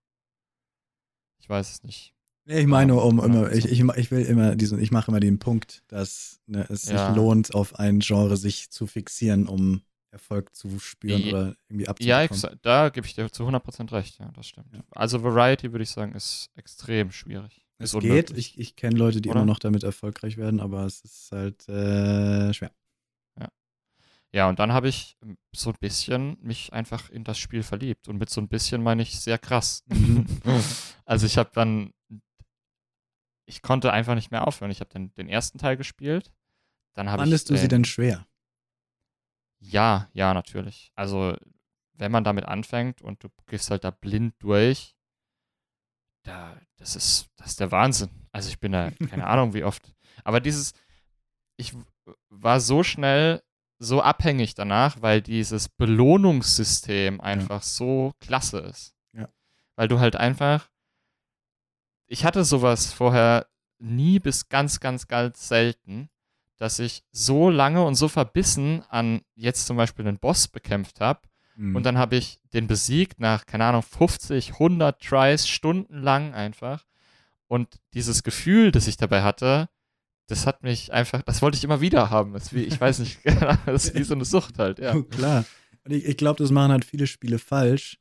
Ich weiß es nicht. Ich meine, um, immer, ich, ich, ich will immer diesen, ich mache immer den Punkt, dass ne, es ja. sich lohnt, auf ein Genre sich zu fixieren, um Erfolg zu spüren ja, oder irgendwie abzubekommen. Ja, da gebe ich dir zu 100% recht, ja, das stimmt. Ja. Also Variety, würde ich sagen, ist extrem schwierig. Es geht, ich, ich kenne Leute, die oder? immer noch damit erfolgreich werden, aber es ist halt äh, schwer. Ja. Und dann habe ich so ein bisschen mich einfach in das Spiel verliebt. Und mit so ein bisschen meine ich sehr krass. Mhm. also ich habe dann ich konnte einfach nicht mehr aufhören. Ich habe den, den ersten Teil gespielt. Dann Fandest ich, du sie denn schwer? Ja, ja, natürlich. Also, wenn man damit anfängt und du gehst halt da blind durch, da, das ist, das ist der Wahnsinn. Also ich bin da, keine Ahnung, wie oft. Aber dieses, ich war so schnell so abhängig danach, weil dieses Belohnungssystem einfach ja. so klasse ist. Ja. Weil du halt einfach, ich hatte sowas vorher nie bis ganz, ganz, ganz selten, dass ich so lange und so verbissen an jetzt zum Beispiel einen Boss bekämpft habe. Mhm. Und dann habe ich den besiegt nach, keine Ahnung, 50, 100 Tries, stundenlang einfach. Und dieses Gefühl, das ich dabei hatte, das hat mich einfach, das wollte ich immer wieder haben. Wie, ich weiß nicht, das ist wie so eine Sucht halt, ja. Klar. Und ich, ich glaube, das machen halt viele Spiele falsch,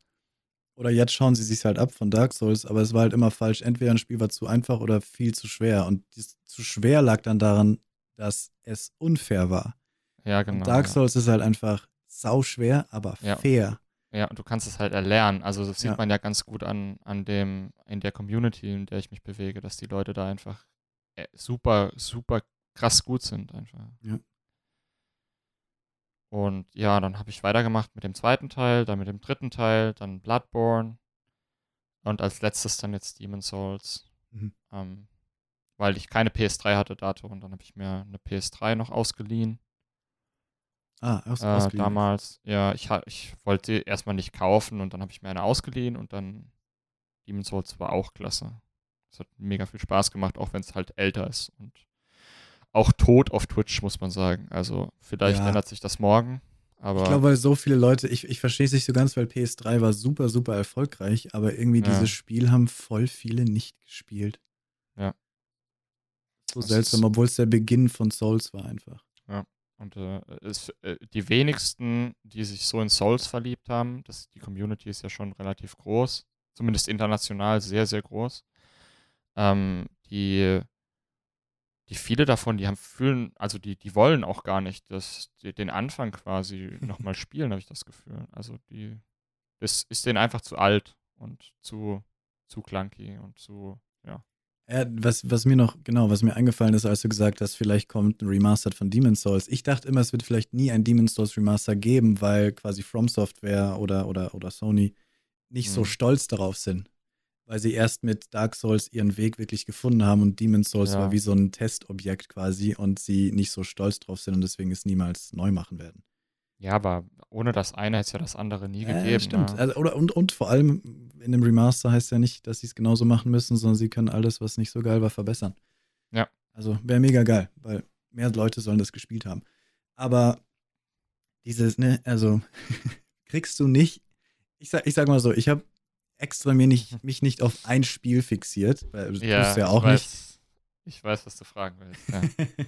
oder jetzt schauen sie sich halt ab von Dark Souls, aber es war halt immer falsch. Entweder ein Spiel war zu einfach oder viel zu schwer. Und dies, zu schwer lag dann daran, dass es unfair war. Ja, genau. Und Dark Souls ja. ist halt einfach sau schwer, aber ja. fair. Ja, und du kannst es halt erlernen. Also das sieht ja. man ja ganz gut an, an dem, in der Community, in der ich mich bewege, dass die Leute da einfach super, super krass gut sind einfach. Ja. Und ja, dann habe ich weitergemacht mit dem zweiten Teil, dann mit dem dritten Teil, dann Bloodborne und als letztes dann jetzt Demon Souls. Mhm. Ähm, weil ich keine PS3 hatte dato und dann habe ich mir eine PS3 noch ausgeliehen. Ah, aus, äh, ausgeliehen. Damals, ja, ich, ich wollte erstmal nicht kaufen und dann habe ich mir eine ausgeliehen und dann Demon Souls war auch klasse. Es hat mega viel Spaß gemacht, auch wenn es halt älter ist und auch tot auf Twitch, muss man sagen. Also vielleicht ja. ändert sich das morgen. Aber ich glaube, weil so viele Leute, ich, ich verstehe es nicht so ganz, weil PS3 war super, super erfolgreich, aber irgendwie ja. dieses Spiel haben voll viele nicht gespielt. Ja. So das seltsam, obwohl es der Beginn von Souls war einfach. Ja. Und äh, ist, äh, die wenigsten, die sich so in Souls verliebt haben, das, die Community ist ja schon relativ groß, zumindest international sehr, sehr groß. Ähm, die die viele davon, die haben fühlen, also die, die wollen auch gar nicht das, die, den Anfang quasi nochmal spielen, habe ich das Gefühl. Also die, das ist denen einfach zu alt und zu, zu clunky und zu, ja. Ja, was, was mir noch, genau, was mir eingefallen ist, als du gesagt hast, vielleicht kommt ein Remastered von Demon's Souls. Ich dachte immer, es wird vielleicht nie ein Demon's Souls Remaster geben, weil quasi From Software oder, oder, oder Sony nicht mhm. so stolz darauf sind weil sie erst mit Dark Souls ihren Weg wirklich gefunden haben und Demon's Souls ja. war wie so ein Testobjekt quasi und sie nicht so stolz drauf sind und deswegen es niemals neu machen werden. Ja, aber ohne das eine hätte es ja das andere nie gegeben. Ja, stimmt. Also, oder, und, und vor allem in dem Remaster heißt ja nicht, dass sie es genauso machen müssen, sondern sie können alles, was nicht so geil war, verbessern. Ja. Also wäre mega geil, weil mehr Leute sollen das gespielt haben. Aber dieses, ne, also kriegst du nicht, ich sag, ich sag mal so, ich habe extra mir nicht, mich nicht auf ein Spiel fixiert, weil das Ja, tust du ja ich auch nicht. weiß, ich weiß, was du fragen willst. Ja.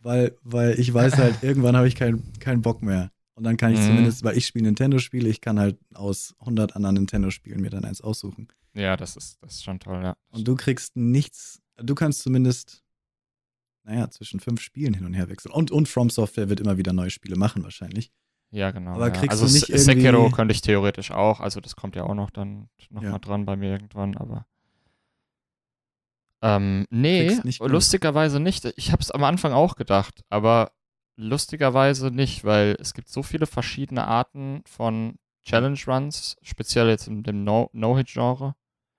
weil, weil ich weiß halt, irgendwann habe ich keinen keinen Bock mehr. Und dann kann ich Mhm. zumindest, weil ich spiele Nintendo-Spiele, ich kann halt aus 100 anderen Nintendo-Spielen mir dann eins aussuchen. ja, das ist, das ist schon toll, ja. Und du kriegst nichts, du kannst zumindest, naja, zwischen fünf Spielen hin und her wechseln. Und, und From Software wird immer wieder neue Spiele machen, wahrscheinlich. Ja, genau. Aber ja. kriegst also du nicht Sekiro irgendwie- könnte ich theoretisch auch, also das kommt ja auch noch dann noch Ja. mal dran bei mir irgendwann, aber ähm, nee, nicht lustigerweise nicht. Ich habe es am Anfang auch gedacht, aber lustigerweise nicht, weil es gibt so viele verschiedene Arten von Challenge Runs, speziell jetzt in dem No- No-Hit-Genre,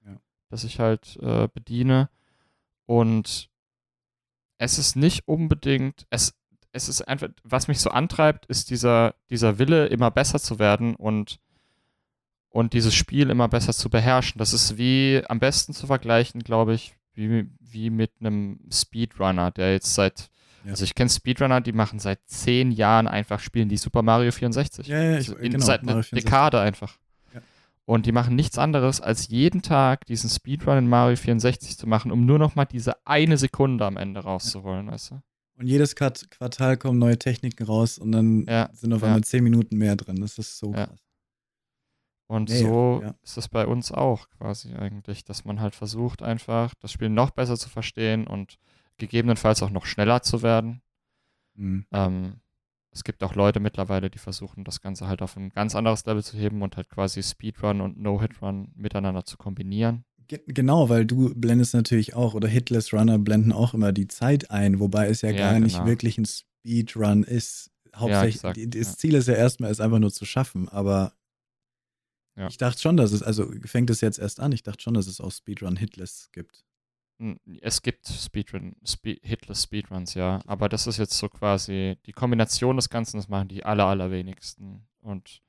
Ja. das ich halt äh, bediene. Und es ist nicht unbedingt, es, es ist einfach, was mich so antreibt, ist dieser, dieser Wille, immer besser zu werden und, und dieses Spiel immer besser zu beherrschen. Das ist wie am besten zu vergleichen, glaube ich, wie, wie mit einem Speedrunner, der jetzt seit, Ja. also ich kenne Speedrunner, die machen seit zehn Jahren einfach, spielen die Super Mario 64. Ja, ja, ich- Also in, genau, seit einer 64. Dekade einfach. Ja. Und die machen nichts anderes, als jeden Tag diesen Speedrun in Mario 64 zu machen, um nur noch mal diese eine Sekunde am Ende rauszuholen, weißt du? Und jedes Quart- Quartal kommen neue Techniken raus und dann Ja, sind auf ja. einmal zehn Minuten mehr drin. Das ist so Ja. krass. Und Nee, so ja. ist es bei uns auch quasi eigentlich, dass man halt versucht, einfach das Spiel noch besser zu verstehen und gegebenenfalls auch noch schneller zu werden. Mhm. Ähm, es gibt auch Leute mittlerweile, die versuchen, das Ganze halt auf ein ganz anderes Level zu heben und halt quasi Speedrun und No-Hit-Run miteinander zu kombinieren. Ge genau, weil du blendest natürlich auch, oder Hitless Runner blenden auch immer die Zeit ein, wobei es ja, Ja, gar nicht genau. wirklich ein Speedrun ist. Hauptsächlich, exakt, die- das ja. Ziel ist ja erstmal, es einfach nur zu schaffen, aber Ja. ich dachte schon, dass es, also fängt es jetzt erst an, ich dachte schon, dass es auch Speedrun Hitless gibt. N- Es gibt Speedrun, Spe Hitless Speedruns, ja, aber das ist jetzt so quasi die Kombination des Ganzen, das machen die aller, allerwenigsten. Und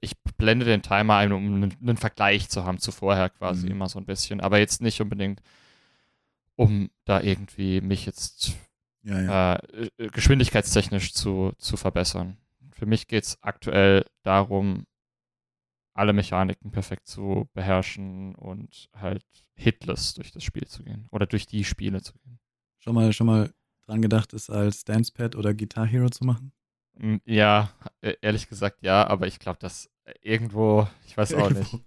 ich blende den Timer ein, um einen, einen Vergleich zu haben zu vorher quasi Mhm. immer so ein bisschen, aber jetzt nicht unbedingt, um da irgendwie mich jetzt Ja, ja. äh, äh, geschwindigkeitstechnisch zu, zu verbessern. Für mich geht es aktuell darum, alle Mechaniken perfekt zu beherrschen und halt hitless durch das Spiel zu gehen oder durch die Spiele zu gehen. Schon mal, schon mal dran gedacht, es als Dancepad oder Guitar Hero zu machen? Mm, Ja, e- ehrlich gesagt ja, aber ich glaube, dass irgendwo, ich weiß auch nicht.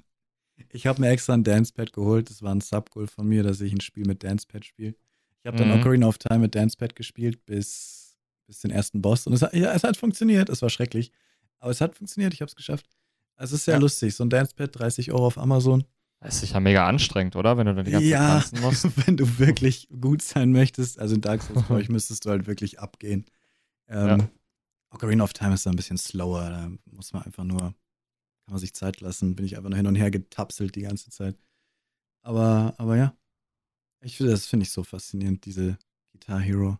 Ich habe mir extra ein Dancepad geholt. Das war ein Subgoal von mir, dass ich ein Spiel mit Dancepad spiele. Ich habe dann Mhm. Ocarina of Time mit Dancepad gespielt bis, bis den ersten Boss. Und es hat, ja, es hat funktioniert. Es war schrecklich. Aber es hat funktioniert. Ich habe es geschafft. Es ist sehr Ja. lustig. So ein Dancepad, 30 Euro auf Amazon. Das ist sicher mega anstrengend, oder? Wenn du dann die ganze Ja. Zeit tanzen musst. Wenn du wirklich gut sein möchtest, also in Dark Souls, glaube ich, müsstest du halt wirklich abgehen. Ähm, Ja. Ocarina of Time ist da ein bisschen slower. Da muss man einfach nur, kann man sich Zeit lassen. Bin ich einfach nur hin und her getapselt die ganze Zeit. Aber, aber ja. Ich finde, das finde ich so faszinierend, diese Guitar Hero.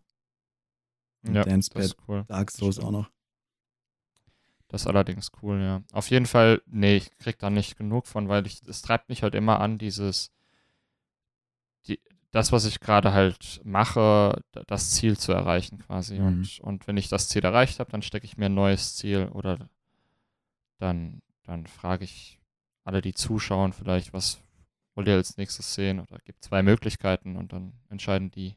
Und Ja, das Dancepad, ist cool. Dark Souls auch noch. Das ist allerdings cool, ja. Auf jeden Fall, nee, ich krieg da nicht genug von, weil ich, es treibt mich halt immer an, dieses, die, das, was ich gerade halt mache, da- das Ziel zu erreichen quasi. Mhm. Und, und wenn ich das Ziel erreicht habe, dann stecke ich mir ein neues Ziel oder dann, dann frage ich alle, die zuschauen, vielleicht, was wollt ihr als nächstes sehen? Oder gibt zwei Möglichkeiten und dann entscheiden die.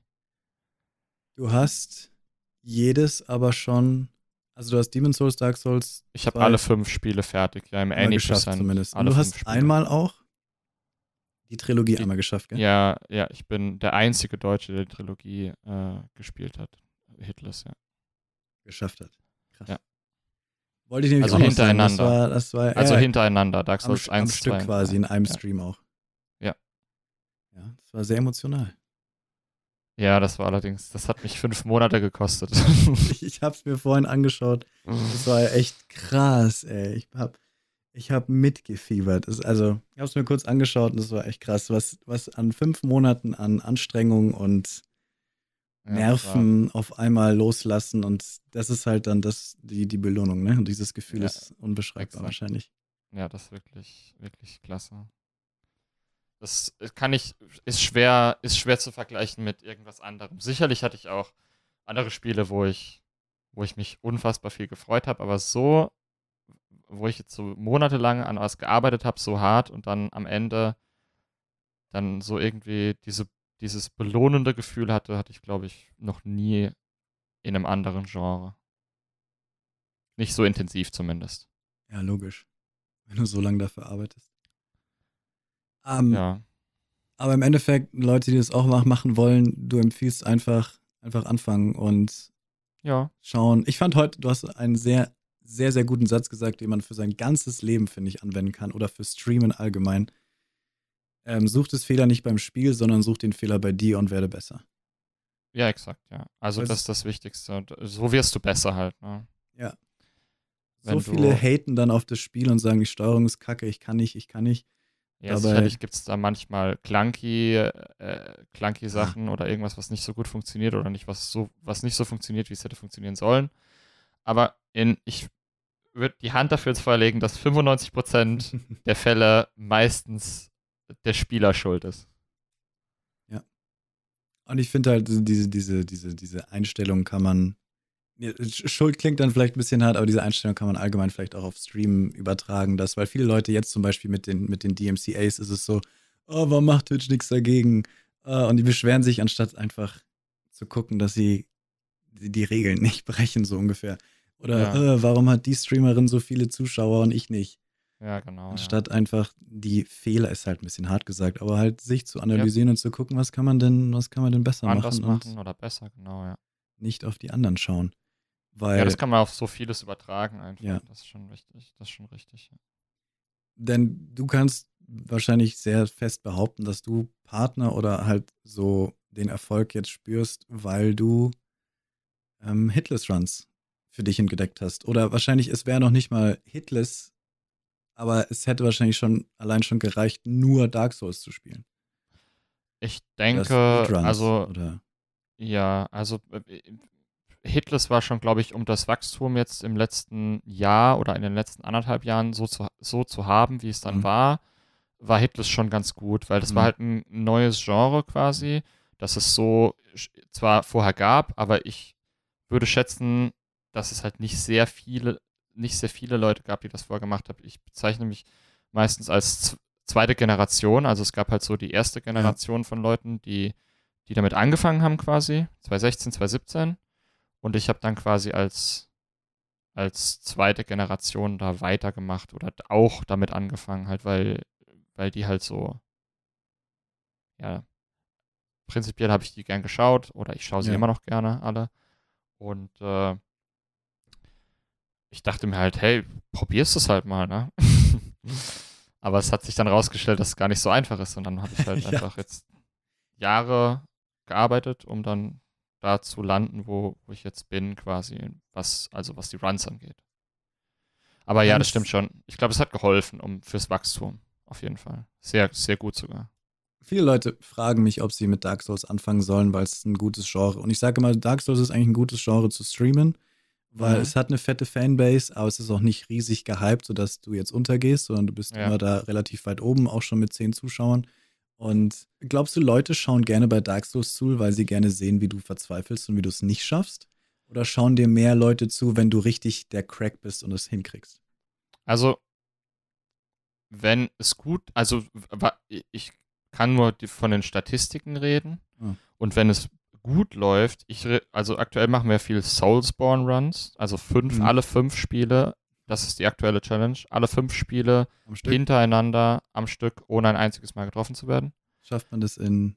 Du hast jedes aber schon, also du hast Demon's Souls, Dark Souls Ich habe alle fünf Spiele fertig, ja, im Percent. zumindest. Und alle du hast Spiele. einmal auch die Trilogie Die- einmal geschafft, gell? Ja, ja, ich bin der einzige Deutsche, der die Trilogie äh, gespielt hat. Hitless, ja. geschafft hat. Krass. Ja. Wollte ich nämlich Also auch sagen. Das hintereinander. war, das war Also ja, hintereinander, Dark am, Souls am 1, Stück 2, quasi, in einem ja. Stream auch. Ja. Ja, das war sehr emotional. Ja, das war allerdings, das hat mich fünf Monate gekostet. Ich, es mir vorhin angeschaut. Das war ja echt krass, ey. Ich habe ich hab mitgefiebert. Das, also, ich habe es mir kurz angeschaut und das war echt krass, was, was an fünf Monaten an Anstrengung und Ja, Nerven auf einmal loslassen und das ist halt dann das, die, die Belohnung, ne? Und dieses Gefühl Ja, ist unbeschreibbar exakt. wahrscheinlich. Ja, das ist wirklich, wirklich klasse. Das kann ich, ist schwer, ist schwer zu vergleichen mit irgendwas anderem. Sicherlich hatte ich auch andere Spiele, wo ich wo ich mich unfassbar viel gefreut habe, aber so, wo ich jetzt so monatelang an was gearbeitet habe, so hart und dann am Ende dann so irgendwie diese, dieses belohnende Gefühl hatte, hatte ich, glaube ich, noch nie in einem anderen Genre. Nicht so intensiv zumindest. Ja, logisch. Wenn du so lange dafür arbeitest. Um, ja. Aber im Endeffekt, Leute, die das auch machen wollen, du empfiehlst einfach, einfach anfangen und ja. schauen. Ich fand heute, du hast einen sehr, sehr, sehr guten Satz gesagt, den man für sein ganzes Leben, finde ich, anwenden kann oder für Streamen allgemein. Ähm, such das Fehler nicht beim Spiel, sondern such den Fehler bei dir und werde besser. Ja, exakt, ja. Also das, das ist das Wichtigste. So wirst du besser halt, ne? Ja. Wenn so viele haten dann auf das Spiel und sagen, die Steuerung ist kacke, ich kann nicht, ich kann nicht. Ja, Dabei, sicherlich gibt es da manchmal clunky, äh, clunky Sachen oder irgendwas, was nicht so gut funktioniert oder nicht, was so, was nicht so funktioniert, wie es hätte funktionieren sollen. Aber in, ich würde die Hand dafür ins Feuer legen, dass 95% der Fälle meistens der Spieler schuld ist. Ja. Und ich finde halt, diese, diese, diese, diese Einstellung kann man Schuld klingt dann vielleicht ein bisschen hart, aber diese Einstellung kann man allgemein vielleicht auch auf Stream übertragen, dass, weil viele Leute jetzt zum Beispiel mit den, mit den DMCAs ist es so, oh, warum macht Twitch nichts dagegen? Uh, und die beschweren sich, anstatt einfach zu gucken, dass sie die Regeln nicht brechen, so ungefähr. Oder ja. uh, warum hat die Streamerin so viele Zuschauer und ich nicht? Ja, genau. Anstatt ja. einfach die Fehler, ist halt ein bisschen hart gesagt, aber halt sich zu analysieren ja. und zu gucken, was kann man denn, was kann man denn besser Anders machen. machen oder besser, genau, ja. Nicht auf die anderen schauen. Weil, ja, das kann man auf so vieles übertragen einfach. Ja. Das ist schon richtig. Das ist schon richtig. Ja. Denn du kannst wahrscheinlich sehr fest behaupten, dass du Partner oder halt so den Erfolg jetzt spürst, weil du ähm, Hitless Runs für dich entdeckt hast. Oder wahrscheinlich, es wäre noch nicht mal Hitless, aber es hätte wahrscheinlich schon allein schon gereicht, nur Dark Souls zu spielen. Ich denke, also oder? ja, also äh, Hitless war schon, glaube ich, um das Wachstum jetzt im letzten Jahr oder in den letzten anderthalb Jahren so zu, so zu haben, wie es dann mhm. war, war Hitless schon ganz gut, weil das mhm. war halt ein neues Genre quasi, das es so zwar vorher gab, aber ich würde schätzen, dass es halt nicht sehr viele, nicht sehr viele Leute gab, die das vorher gemacht haben. Ich bezeichne mich meistens als zweite Generation, also es gab halt so die erste Generation ja. von Leuten, die, die damit angefangen haben quasi, 2016, 2017 und ich habe dann quasi als, als zweite Generation da weitergemacht oder auch damit angefangen, halt, weil, weil die halt so, ja, prinzipiell habe ich die gern geschaut oder ich schaue sie ja. immer noch gerne alle. Und äh, ich dachte mir halt, hey, probierst es halt mal, ne? Aber es hat sich dann rausgestellt, dass es gar nicht so einfach ist. Und dann habe ich halt ja. einfach jetzt Jahre gearbeitet, um dann da zu landen, wo, wo ich jetzt bin, quasi, was, also was die Runs angeht. Aber ja, das stimmt schon. Ich glaube, es hat geholfen um fürs Wachstum. Auf jeden Fall. Sehr, sehr gut sogar. Viele Leute fragen mich, ob sie mit Dark Souls anfangen sollen, weil es ein gutes Genre. Und ich sage immer, Dark Souls ist eigentlich ein gutes Genre zu streamen, weil mhm. es hat eine fette Fanbase, aber es ist auch nicht riesig gehypt, sodass du jetzt untergehst, sondern du bist ja. immer da relativ weit oben, auch schon mit zehn Zuschauern. Und glaubst du, Leute schauen gerne bei Dark Souls zu, weil sie gerne sehen, wie du verzweifelst und wie du es nicht schaffst? Oder schauen dir mehr Leute zu, wenn du richtig der Crack bist und es hinkriegst? Also, wenn es gut, also ich kann nur von den Statistiken reden. Hm. Und wenn es gut läuft, ich, also aktuell machen wir viel Soulsborne Runs, also fünf, hm. alle fünf Spiele das ist die aktuelle Challenge. Alle fünf Spiele am hintereinander am Stück, ohne ein einziges Mal getroffen zu werden. Schafft man das in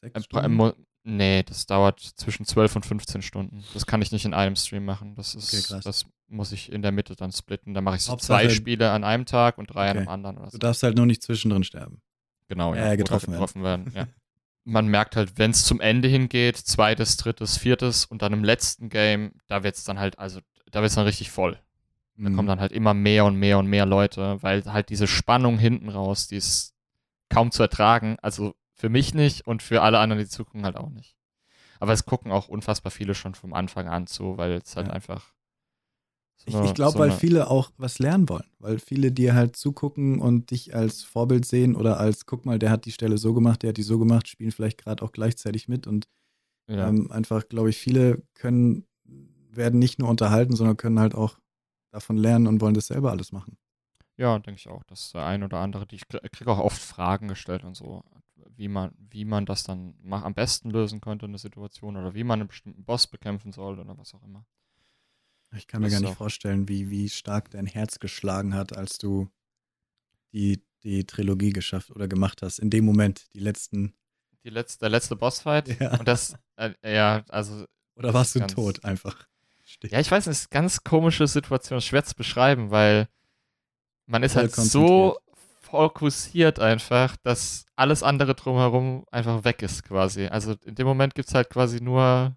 sechs äh, Stunden? Nee, das dauert zwischen 12 und 15 Stunden. Das kann ich nicht in einem Stream machen. Das ist, okay, das muss ich in der Mitte dann splitten. Da mache ich so Hauptsache, zwei Spiele an einem Tag und drei okay. an einem anderen. So. Du darfst halt nur nicht zwischendrin sterben. Genau, ja. Äh, getroffen, getroffen werden. werden. ja. Man merkt halt, wenn es zum Ende hingeht, zweites, drittes, viertes und dann im letzten Game, da wird es dann halt, also da wird es dann richtig voll. Da kommen mhm. dann halt immer mehr und mehr und mehr Leute, weil halt diese Spannung hinten raus, die ist kaum zu ertragen. Also für mich nicht und für alle anderen, die zugucken, halt auch nicht. Aber es gucken auch unfassbar viele schon vom Anfang an zu, weil es halt ja. einfach. So ich, ich glaube, so weil viele auch was lernen wollen, weil viele dir halt zugucken und dich als Vorbild sehen oder als, guck mal, der hat die Stelle so gemacht, der hat die so gemacht, spielen vielleicht gerade auch gleichzeitig mit und ja. ähm, einfach, glaube ich, viele können werden nicht nur unterhalten, sondern können halt auch davon lernen und wollen das selber alles machen. Ja, denke ich auch, dass der ein oder andere, die ich kriege auch oft Fragen gestellt und so, wie man, wie man das dann am besten lösen könnte in der Situation oder wie man einen bestimmten Boss bekämpfen soll oder was auch immer. Ich kann mir gar nicht vorstellen, wie, wie stark dein Herz geschlagen hat, als du die, die Trilogie geschafft oder gemacht hast. In dem Moment, die letzten. Die letzte, der letzte Bossfight. Ja. Und das, äh, ja, also. Oder warst du tot einfach? Ja, ich weiß, es ist eine ganz komische Situation, schwer zu beschreiben, weil man ist Voll halt so fokussiert einfach, dass alles andere drumherum einfach weg ist quasi. Also in dem Moment gibt es halt quasi nur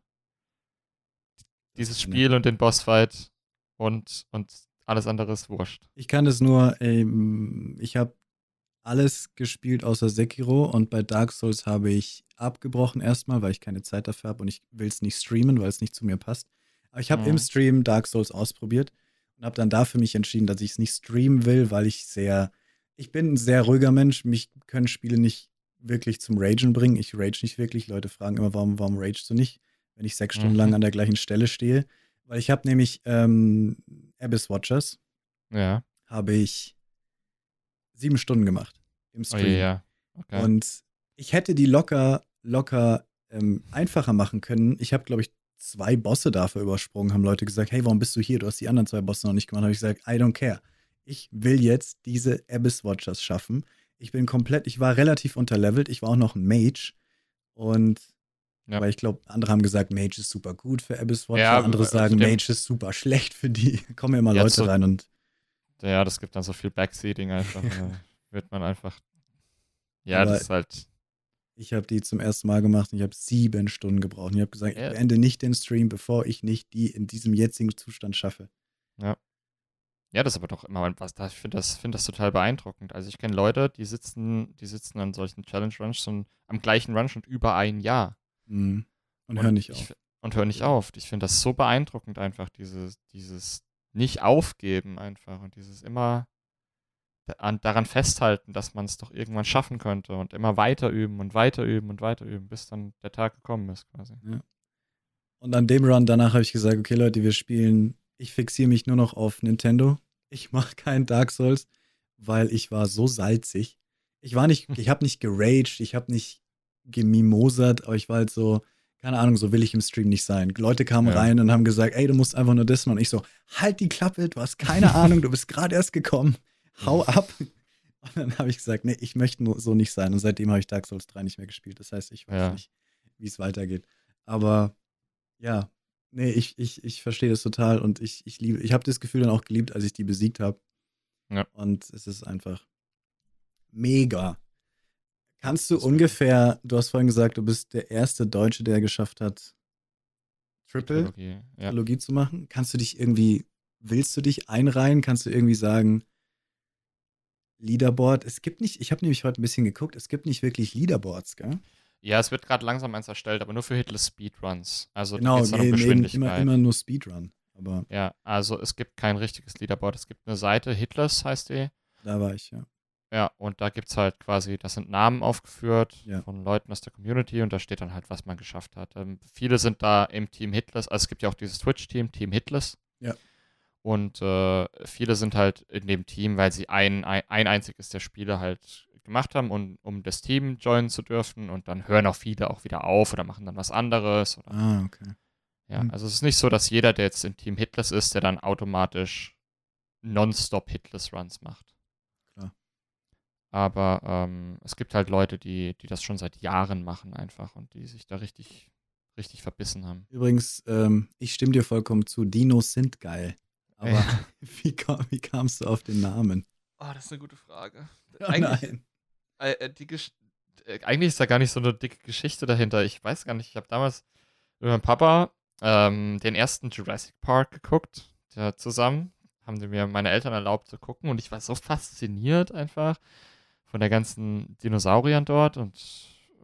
dieses Spiel und den Bossfight und, und alles andere ist wurscht. Ich kann es nur, ähm, ich habe alles gespielt außer Sekiro und bei Dark Souls habe ich abgebrochen erstmal, weil ich keine Zeit dafür habe und ich will es nicht streamen, weil es nicht zu mir passt. Aber ich habe mhm. im Stream Dark Souls ausprobiert und habe dann dafür mich entschieden, dass ich es nicht streamen will, weil ich sehr, ich bin ein sehr ruhiger Mensch. Mich können Spiele nicht wirklich zum Ragen bringen. Ich rage nicht wirklich. Leute fragen immer, warum, warum ragest du nicht, wenn ich sechs Stunden mhm. lang an der gleichen Stelle stehe. Weil ich habe nämlich ähm, Abyss Watchers. Ja. Habe ich sieben Stunden gemacht im Stream. Oh, ja. Okay. Und ich hätte die locker, locker ähm, einfacher machen können. Ich habe, glaube ich, zwei Bosse dafür übersprungen, haben Leute gesagt, hey, warum bist du hier? Du hast die anderen zwei Bosse noch nicht gemacht. Habe ich gesagt, I don't care. Ich will jetzt diese Abyss Watchers schaffen. Ich bin komplett, ich war relativ unterlevelt. Ich war auch noch ein Mage. Und ja. Aber ich glaube, andere haben gesagt, Mage ist super gut für Abyss Watcher. Ja, andere also sagen, Mage ist super schlecht für die. Kommen ja immer Leute so, rein und. Ja, das gibt dann so viel Backseating einfach. wird man einfach. Ja, Aber das ist halt. Ich habe die zum ersten Mal gemacht und ich habe sieben Stunden gebraucht. Und ich habe gesagt, ja. ich beende nicht den Stream, bevor ich nicht die in diesem jetzigen Zustand schaffe. Ja. Ja, das ist aber doch immer was. Ich finde das, find das total beeindruckend. Also ich kenne Leute, die sitzen, die sitzen an solchen Challenge Runs schon am gleichen Run schon über ein Jahr. Mhm. Und, und hör nicht ich, auf. Und hör nicht auf. Ich finde das so beeindruckend einfach, dieses, dieses nicht aufgeben einfach und dieses immer an, daran festhalten, dass man es doch irgendwann schaffen könnte und immer weiter üben und weiter üben und weiter üben, bis dann der Tag gekommen ist quasi. Ja. Und an dem Run danach habe ich gesagt, okay Leute, wir spielen, ich fixiere mich nur noch auf Nintendo. Ich mache kein Dark Souls, weil ich war so salzig. Ich war nicht, ich habe nicht geraged, ich habe nicht gemimosert, aber ich war halt so, keine Ahnung, so will ich im Stream nicht sein. Leute kamen ja. rein und haben gesagt, ey, du musst einfach nur dissen. Und ich so, halt die Klappe, du hast keine Ahnung, du bist gerade erst gekommen hau ab. Und dann habe ich gesagt, nee, ich möchte nur so nicht sein. Und seitdem habe ich Dark Souls 3 nicht mehr gespielt. Das heißt, ich weiß ja. nicht, wie es weitergeht. Aber ja, nee, ich, ich, ich verstehe das total und ich, ich liebe, ich habe das Gefühl dann auch geliebt, als ich die besiegt habe. Ja. Und es ist einfach mega. Kannst du ungefähr, du hast vorhin gesagt, du bist der erste Deutsche, der geschafft hat, Triple Trilogie, ja. Trilogie zu machen. Kannst du dich irgendwie, willst du dich einreihen? Kannst du irgendwie sagen, Leaderboard. Es gibt nicht, ich habe nämlich heute ein bisschen geguckt, es gibt nicht wirklich Leaderboards, gell? Ja, es wird gerade langsam eins erstellt, aber nur für Hitless Speedruns. Also genau, nee, um Geschwindigkeit. Immer, immer nur Speedrun. Aber ja, also es gibt kein richtiges Leaderboard. Es gibt eine Seite, Hitless heißt die. Da war ich, ja. Ja, und da gibt es halt quasi, das sind Namen aufgeführt ja. von Leuten aus der Community und da steht dann halt, was man geschafft hat. Ähm, viele sind da im Team Hitless, also es gibt ja auch dieses Twitch-Team, Team Hitless. Ja. Und äh, viele sind halt in dem Team, weil sie ein, ein, ein einziges der Spiele halt gemacht haben, und, um das Team joinen zu dürfen. Und dann hören auch viele auch wieder auf oder machen dann was anderes. Oder, ah, okay. Ja, hm. also es ist nicht so, dass jeder, der jetzt im Team Hitless ist, der dann automatisch nonstop Hitless Runs macht. Aber ähm, es gibt halt Leute, die, die das schon seit Jahren machen einfach und die sich da richtig, richtig verbissen haben. Übrigens, ähm, ich stimme dir vollkommen zu, Dinos sind geil. Aber ja. wie, kam, wie kamst du auf den Namen? Oh, das ist eine gute Frage. Oh, eigentlich, äh, äh, die äh, eigentlich ist da gar nicht so eine dicke Geschichte dahinter. Ich weiß gar nicht, ich habe damals mit meinem Papa ähm, den ersten Jurassic Park geguckt, ja, zusammen. Haben sie mir meine Eltern erlaubt zu gucken und ich war so fasziniert einfach von der ganzen Dinosauriern dort und,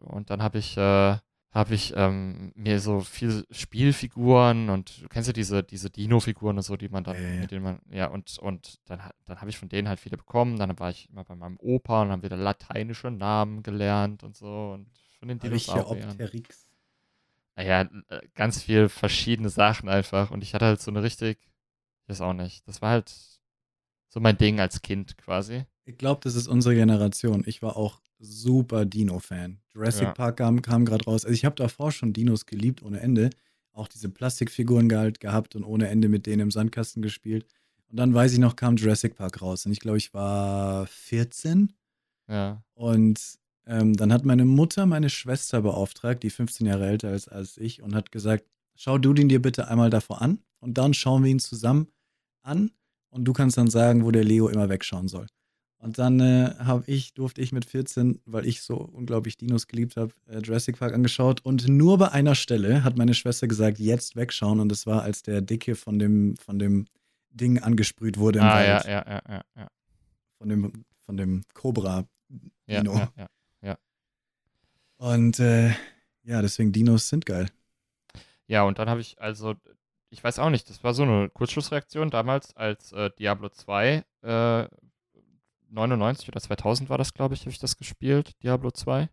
und dann habe ich äh, habe ich ähm, mir so viel Spielfiguren und du kennst ja diese, diese Dino-Figuren und so, die man dann, ja. mit denen man, ja, und, und dann, dann habe ich von denen halt viele bekommen. Dann war ich immer bei meinem Opa und haben wieder lateinische Namen gelernt und so und von den Dinosauriern. Naja, äh, ganz viel verschiedene Sachen einfach. Und ich hatte halt so eine richtig, ich weiß auch nicht, das war halt so mein Ding als Kind quasi. Ich glaube, das ist unsere Generation. Ich war auch super Dino-Fan. Jurassic Ja. Park kam, kam gerade raus. Also ich habe davor schon Dinos geliebt ohne Ende. Auch diese Plastikfiguren gehalt, gehabt und ohne Ende mit denen im Sandkasten gespielt. Und dann weiß ich noch, kam Jurassic Park raus. Und ich glaube, ich war 14. Ja. Und ähm, dann hat meine Mutter meine Schwester beauftragt, die 15 Jahre älter ist als ich, und hat gesagt, schau du den dir bitte einmal davor an und dann schauen wir ihn zusammen an und du kannst dann sagen, wo der Leo immer wegschauen soll. Und dann äh, habe ich, durfte ich mit 14, weil ich so unglaublich Dinos geliebt habe, äh, Jurassic Park angeschaut. Und nur bei einer Stelle hat meine Schwester gesagt, jetzt wegschauen. Und das war, als der Dicke von dem, von dem Ding angesprüht wurde im Ah, Wald. ja, ja, ja, ja, ja. Von dem, von dem Cobra. Ja, Dino. ja, ja. Und äh, ja, deswegen Dinos sind geil. Ja, und dann habe ich also, ich weiß auch nicht, das war so eine Kurzschlussreaktion damals, als äh, Diablo 2, äh, 99 oder 2000 war das, glaube ich, habe ich das gespielt, Diablo 2.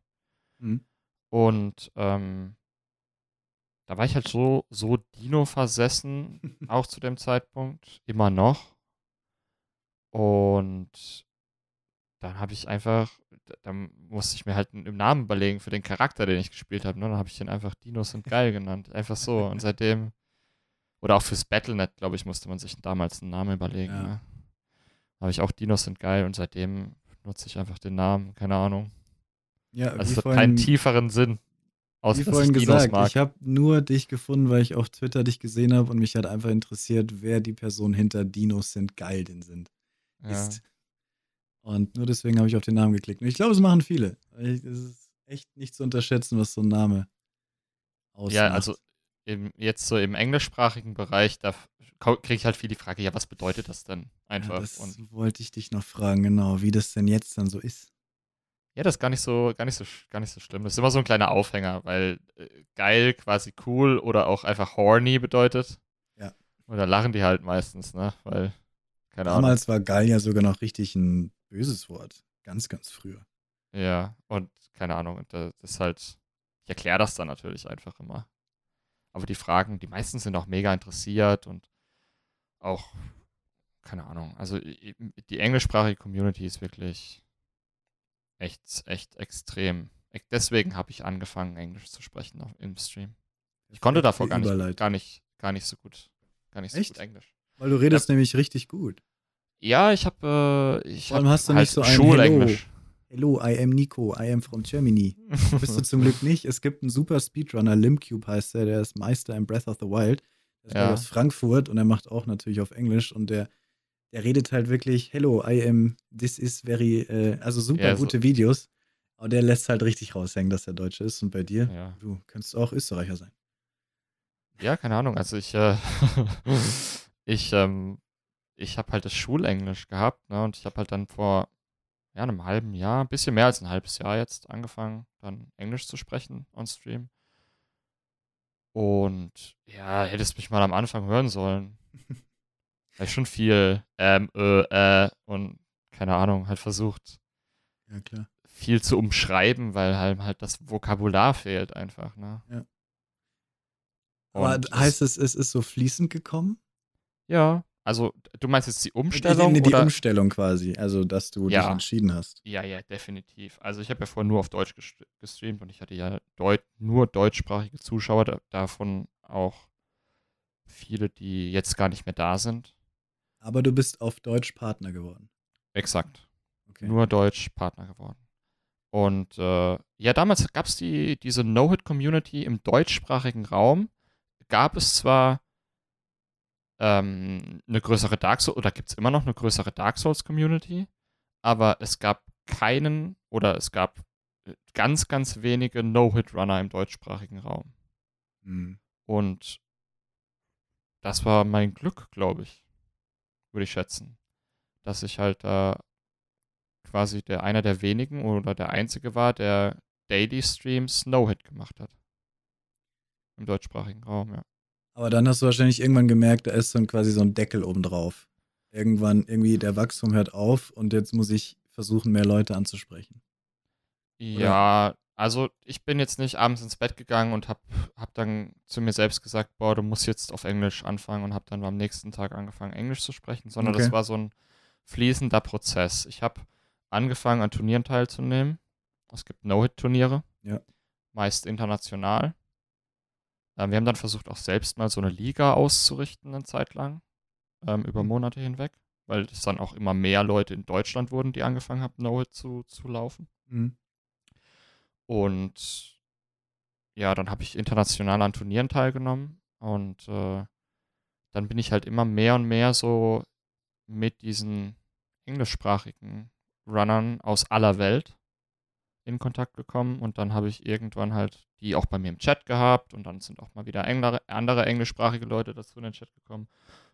Mhm. Und ähm, da war ich halt so, so Dino versessen, auch zu dem Zeitpunkt, immer noch. Und dann habe ich einfach, da- dann musste ich mir halt einen Namen überlegen für den Charakter, den ich gespielt habe. Ne? Dann habe ich den einfach Dinos sind geil genannt. Einfach so. Und seitdem, oder auch fürs Battlenet, glaube ich, musste man sich damals einen Namen überlegen. Ja. Ne? Habe ich auch Dinos sind geil und seitdem nutze ich einfach den Namen. Keine Ahnung. Ja, Also es hat vorhin, keinen tieferen Sinn. Außer wie vorhin ich Dinos gesagt, mag. ich habe nur dich gefunden, weil ich auf Twitter dich gesehen habe und mich hat einfach interessiert, wer die Person hinter Dinos sind geil denn sind. ja. Ist. Und nur deswegen habe ich auf den Namen geklickt. Und ich glaube, es machen viele. Es ist echt nicht zu unterschätzen, was so ein Name ausmacht. Ja, also im, jetzt so im englischsprachigen Bereich, da kriege ich halt viel die Frage, ja, was bedeutet das denn einfach? Ja, das und wollte ich dich noch fragen, genau, wie das denn jetzt dann so ist. ja, das ist gar nicht so, gar nicht so, gar nicht so schlimm. Das ist immer so ein kleiner Aufhänger, weil äh, geil quasi cool oder auch einfach horny bedeutet. Ja. Und da lachen die halt meistens, ne? Weil, keine Ahnung. Damals war geil ja sogar noch richtig ein böses Wort. Ganz, ganz früher. Ja, und keine Ahnung, das ist halt, ich erkläre das dann natürlich einfach immer. Aber die Fragen, die meisten sind auch mega interessiert und auch, keine Ahnung, also die englischsprachige Community ist wirklich echt, echt extrem. Deswegen habe ich angefangen, Englisch zu sprechen auf, im Stream. Ich konnte davor gar nicht, gar nicht, gar nicht so gut, gar nicht so Echt? gut Englisch. Weil du redest nämlich richtig gut. Ja, ich habe, äh, ich allem hab hast du halt nicht so ein Schulenglisch. Hello, I am Nico, I am from Germany. Bist du zum Glück nicht. Es gibt einen super Speedrunner, Limcube heißt der, der ist Meister im Breath of the Wild. Der ist Ja. aus Frankfurt und er macht auch natürlich auf Englisch und der, der redet halt wirklich, hello, I am, this is very, äh, also super Ja, so- gute Videos. Aber der lässt halt richtig raushängen, dass er Deutsche ist. Und bei dir, ja. du könntest auch Österreicher sein. Ja, keine Ahnung. Also ich, äh, ich, ähm, ich habe halt das Schulenglisch gehabt, ne? Und ich habe halt dann vor ja, einem halben Jahr, ein bisschen mehr als ein halbes Jahr jetzt angefangen, dann Englisch zu sprechen on Stream. Und ja, hättest mich mal am Anfang hören sollen. Ich schon viel ähm, äh, äh und keine Ahnung, halt versucht, Ja, klar. viel zu umschreiben, weil halt, halt das Vokabular fehlt einfach, ne? Ja. Aber heißt es, es ist so fließend gekommen? Ja, also du meinst jetzt die Die, Umstellung die, die oder? Umstellung quasi, also dass du dich Ja. entschieden hast. Ja, ja, definitiv. Also ich habe ja vorher nur auf Deutsch gest- gestreamt und ich hatte ja deut nur deutschsprachige Zuschauer, da davon auch viele, die jetzt gar nicht mehr da sind. Aber du bist auf Deutsch Partner geworden. Exakt. Okay. Nur Deutsch Partner geworden. Und äh, ja, damals gab es die, diese No-Hit-Community im deutschsprachigen Raum. Gab es zwar ähm, eine größere Dark Souls, oder gibt es immer noch eine größere Dark Souls-Community, aber es gab keinen oder es gab äh, ganz, ganz wenige No-Hit-Runner im deutschsprachigen Raum. Hm. Und das war mein Glück, glaube ich. Würde ich schätzen. Dass ich halt da quasi der einer der wenigen oder der einzige war, der Daily Streams No-Hit gemacht hat. Im deutschsprachigen Raum, ja. Aber dann hast du wahrscheinlich irgendwann gemerkt, da ist so ein, quasi so ein Deckel obendrauf. Irgendwann irgendwie der Wachstum hört auf und jetzt muss ich versuchen, mehr Leute anzusprechen. Ja, Also ich bin jetzt nicht abends ins Bett gegangen und habe hab dann zu mir selbst gesagt, boah, du musst jetzt auf Englisch anfangen und habe dann am nächsten Tag angefangen, Englisch zu sprechen, sondern Okay. das war so ein fließender Prozess. Ich habe angefangen, an Turnieren teilzunehmen. Es gibt No-Hit-Turniere, Ja. meist international. Ähm, wir haben dann versucht, auch selbst mal so eine Liga auszurichten, eine Zeit lang, ähm, über Mhm. Monate hinweg, weil es dann auch immer mehr Leute in Deutschland wurden, die angefangen haben, No-Hit zu, zu laufen. Mhm. Und ja, dann habe ich international an Turnieren teilgenommen und äh, dann bin ich halt immer mehr und mehr so mit diesen englischsprachigen Runnern aus aller Welt in Kontakt gekommen und dann habe ich irgendwann halt die auch bei mir im Chat gehabt und dann sind auch mal wieder Engler, andere englischsprachige Leute dazu in den Chat gekommen.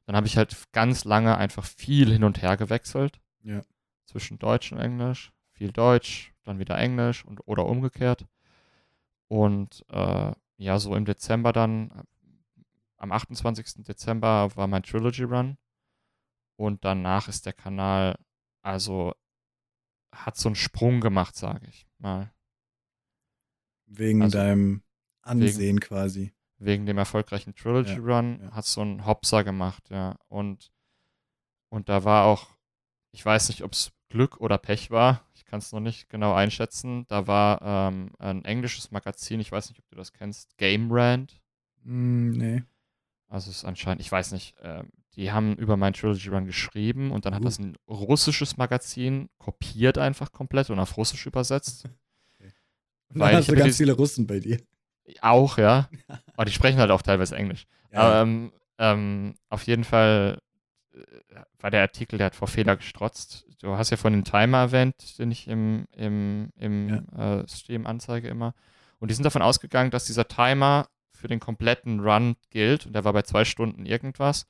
Dann habe ich halt ganz lange einfach viel hin und her gewechselt Ja. zwischen Deutsch und Englisch, viel Deutsch, dann wieder Englisch und oder umgekehrt. Und äh, ja, so im Dezember dann, am 28. Dezember war mein Trilogy Run. Und danach ist der Kanal, also hat so einen Sprung gemacht, sage ich mal. Wegen Also, deinem Ansehen quasi. Wegen dem erfolgreichen Trilogy Ja, Run ja. hat so einen Hopser gemacht, ja. Und, und da war auch, ich weiß nicht, ob es Glück oder Pech war, ich kann es noch nicht genau einschätzen. Da war ähm, ein englisches Magazin, ich weiß nicht, ob du das kennst, Game Rant. Mm, nee. Also es ist anscheinend, ich weiß nicht, ähm, die haben über meinen Trilogy Run geschrieben und dann hat Uh. das ein russisches Magazin kopiert einfach komplett und auf Russisch übersetzt. Und Weil dann ich hast du ganz viele Russen bei dir. Auch, ja. Aber die sprechen halt auch teilweise Englisch. Ja, Aber ähm, ähm, auf jeden Fall äh, war der Artikel, der hat vor Fehler gestrotzt. Du hast ja von den Timer erwähnt, den ich im, im, im äh, Stream anzeige immer. Und die sind davon ausgegangen, dass dieser Timer für den kompletten Run gilt. Und der war bei zwei Stunden irgendwas.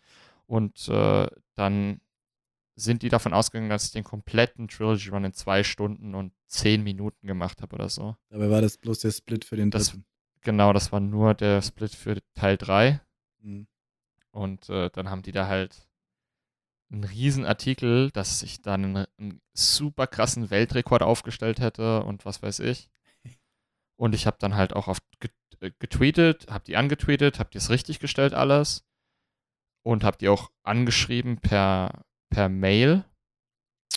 Und äh, dann sind die davon ausgegangen, dass ich den kompletten Trilogy Run in zwei Stunden und zehn Minuten gemacht habe oder so. Dabei war das bloß der Split für den Das- dritten. Genau, das war nur der Split für Teil 3. Mhm. Und äh, dann haben die da halt einen riesen Artikel, dass ich dann einen, einen super krassen Weltrekord aufgestellt hätte und was weiß ich. Und ich habe dann halt auch auf äh, getweetet, habe die angetweetet, habe die es richtig gestellt alles und habe die auch angeschrieben per, per Mail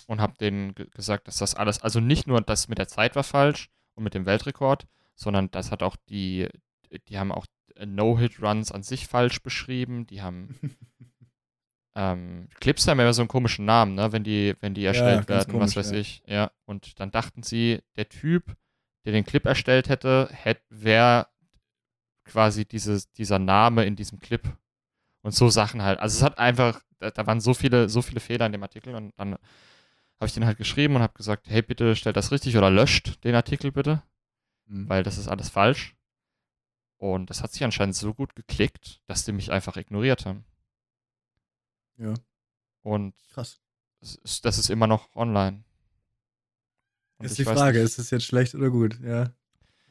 und habe denen ge gesagt, dass das alles, also nicht nur das mit der Zeit war falsch und mit dem Weltrekord, sondern das hat auch die, die haben auch No-Hit-Runs an sich falsch beschrieben, die haben ähm, Clips haben ja so einen komischen Namen, ne? Wenn die, wenn die erstellt ganz werden, was komisch, weiß ja. ich. Ja. Und dann dachten sie, der Typ, der den Clip erstellt hätte, hätte wäre quasi dieses, dieser Name in diesem Clip. Und so Sachen halt. Also es hat einfach, da, waren so viele, so viele Fehler in dem Artikel und dann habe ich den halt geschrieben und habe gesagt, hey, bitte stellt das richtig oder löscht den Artikel bitte, Mhm. weil das ist alles falsch. Und das hat sich anscheinend so gut geklickt, dass die mich einfach ignoriert haben. Ja, Und krass. das ist immer noch online. Und Ist die Frage, nicht- ist es jetzt schlecht oder gut? Ja,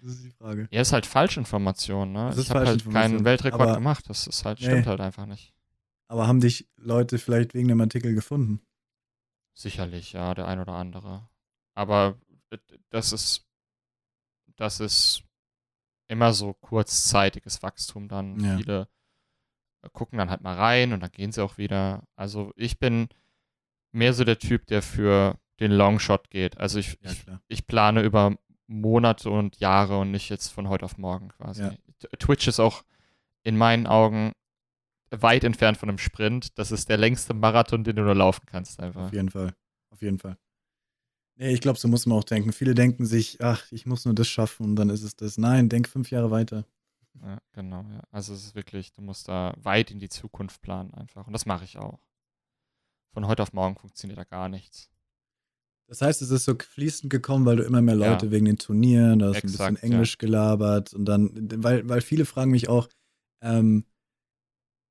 das ist die Frage. Ja, ist halt Falschinformation, ne? Das ist ich habe halt keinen Weltrekord aber- gemacht. Das ist halt, Nee. stimmt halt einfach nicht. Aber haben dich Leute vielleicht wegen dem Artikel gefunden? Sicherlich, ja, der ein oder andere. Aber äh, das ist, das ist immer so kurzzeitiges Wachstum dann. Ja. Viele äh, gucken dann halt mal rein und dann gehen sie auch wieder. Also ich bin mehr so der Typ, der für den Longshot geht. Also ich, Ja, ich, ich plane über Monate und Jahre und nicht jetzt von heute auf morgen quasi. Ja. Twitch ist auch in meinen Augen weit entfernt von einem Sprint. Das ist der längste Marathon, den du nur laufen kannst einfach. Auf jeden Fall. Auf jeden Fall. Nee, ich glaube, so muss man auch denken. Viele denken sich, ach, ich muss nur das schaffen und dann ist es das. Nein, denk fünf Jahre weiter. Ja, genau, ja. Also es ist wirklich, du musst da weit in die Zukunft planen einfach. Und das mache ich auch. Von heute auf morgen funktioniert da gar nichts. Das heißt, es ist so fließend gekommen, weil du immer mehr Leute Ja. wegen den Turnieren, da hast du ein Exakt, bisschen Englisch gelabert und dann, weil, weil viele fragen mich auch, ähm,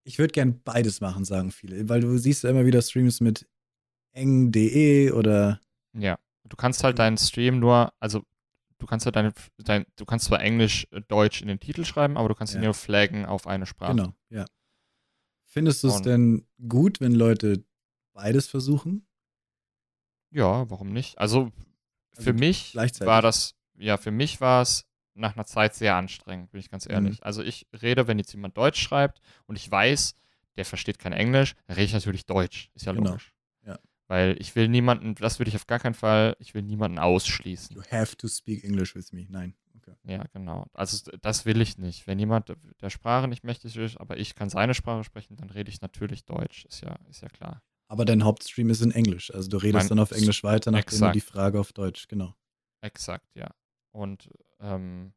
ich würde gern beides machen, sagen viele, weil du siehst ja immer wieder Streams mit eng.de oder Ja. Du kannst halt deinen Stream nur, also du kannst halt deine, dein, du kannst zwar Englisch, äh, Deutsch in den Titel schreiben, aber du kannst ihn Ja. nur flaggen auf eine Sprache. genau, ja. Findest du es denn gut, wenn Leute beides versuchen? Ja, warum nicht? Also für Also mich war das ja, für mich war es nach einer Zeit sehr anstrengend, bin ich ganz ehrlich. Mhm. Also ich rede, wenn jetzt jemand Deutsch schreibt und ich weiß, der versteht kein Englisch, dann rede ich natürlich Deutsch. Ist ja Genau. logisch. Ja. Weil ich will niemanden, das würde ich auf gar keinen Fall, ich will niemanden ausschließen. You have to speak English with me. Nein. Okay. Ja, genau. Also das will ich nicht. Wenn jemand der Sprache nicht mächtig ist, aber ich kann seine Sprache sprechen, dann rede ich natürlich Deutsch. Ist ja, ist ja klar. Aber dein Hauptstream ist in Englisch. Also du redest Mein- dann auf Englisch weiter, nachdem Exakt. du die Frage auf Deutsch, genau. Exakt, ja. Und ähm,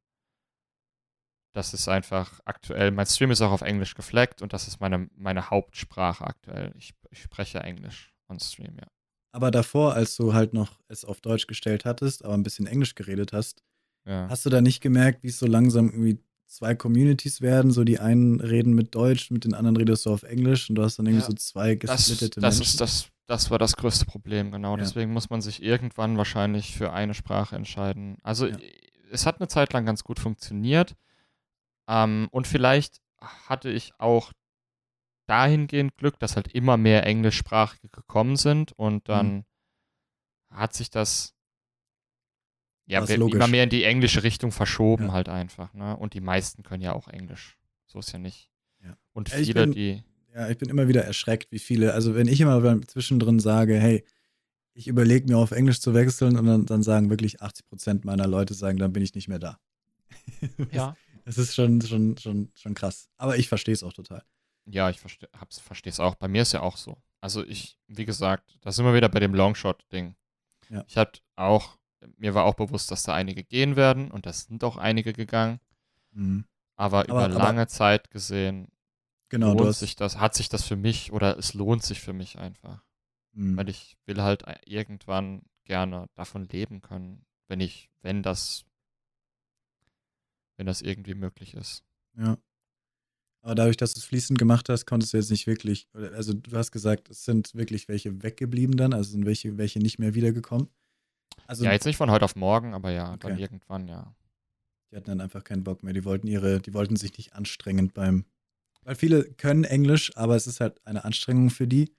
das ist einfach aktuell, mein Stream ist auch auf Englisch gefleckt und das ist meine, meine Hauptsprache aktuell. Ich, ich spreche Englisch on Stream, ja. Aber davor, als du halt noch es auf Deutsch gestellt hattest, aber ein bisschen Englisch geredet hast, ja. hast du da nicht gemerkt, wie es so langsam irgendwie zwei Communities werden? So die einen reden mit Deutsch, mit den anderen redest du auf Englisch und du hast dann irgendwie Ja, so zwei Das, gesplittete das, Menschen. ist das, das war das größte Problem, genau. Ja. Deswegen muss man sich irgendwann wahrscheinlich für eine Sprache entscheiden. Also Ja. es hat eine Zeit lang ganz gut funktioniert. Ähm, und vielleicht hatte ich auch dahingehend Glück, dass halt immer mehr Englischsprachige gekommen sind Mhm. und dann hat sich das ja, War's we- logisch. immer mehr in die englische Richtung verschoben Ja. halt einfach. Ne? Und die meisten können ja auch Englisch. So ist ja nicht. Ja. Und viele, bin- die Ja, ich bin immer wieder erschreckt, wie viele, also wenn ich immer zwischendrin sage, hey, ich überlege mir auf Englisch zu wechseln und dann, dann sagen wirklich 80 Prozent meiner Leute sagen, dann bin ich nicht mehr da. ja, Das ist schon, schon, schon, schon krass. Aber ich verstehe es auch total. Ja, ich verstehe es auch. Bei mir ist ja auch so. Also ich, wie gesagt, da sind wir wieder bei dem Longshot-Ding. Ja. Ich hatte auch, mir war auch bewusst, dass da einige gehen werden und das sind auch einige gegangen. Mhm. Aber, Aber- über aber- lange Zeit gesehen Genau, lohnt sich das, hat sich das für mich oder es lohnt sich für mich einfach. Mhm. Weil ich will halt irgendwann gerne davon leben können, wenn ich, wenn das, wenn das irgendwie möglich ist. Ja. Aber dadurch, dass du es fließend gemacht hast, konntest du jetzt nicht wirklich, also du hast gesagt, es sind wirklich welche weggeblieben dann, also sind welche, welche nicht mehr wiedergekommen. Also ja, jetzt nicht von heute auf morgen, aber ja, dann Okay. irgendwann, ja. die hatten dann einfach keinen Bock mehr. Die wollten ihre, die wollten sich nicht anstrengend beim, weil viele können Englisch, aber es ist halt eine Anstrengung für die.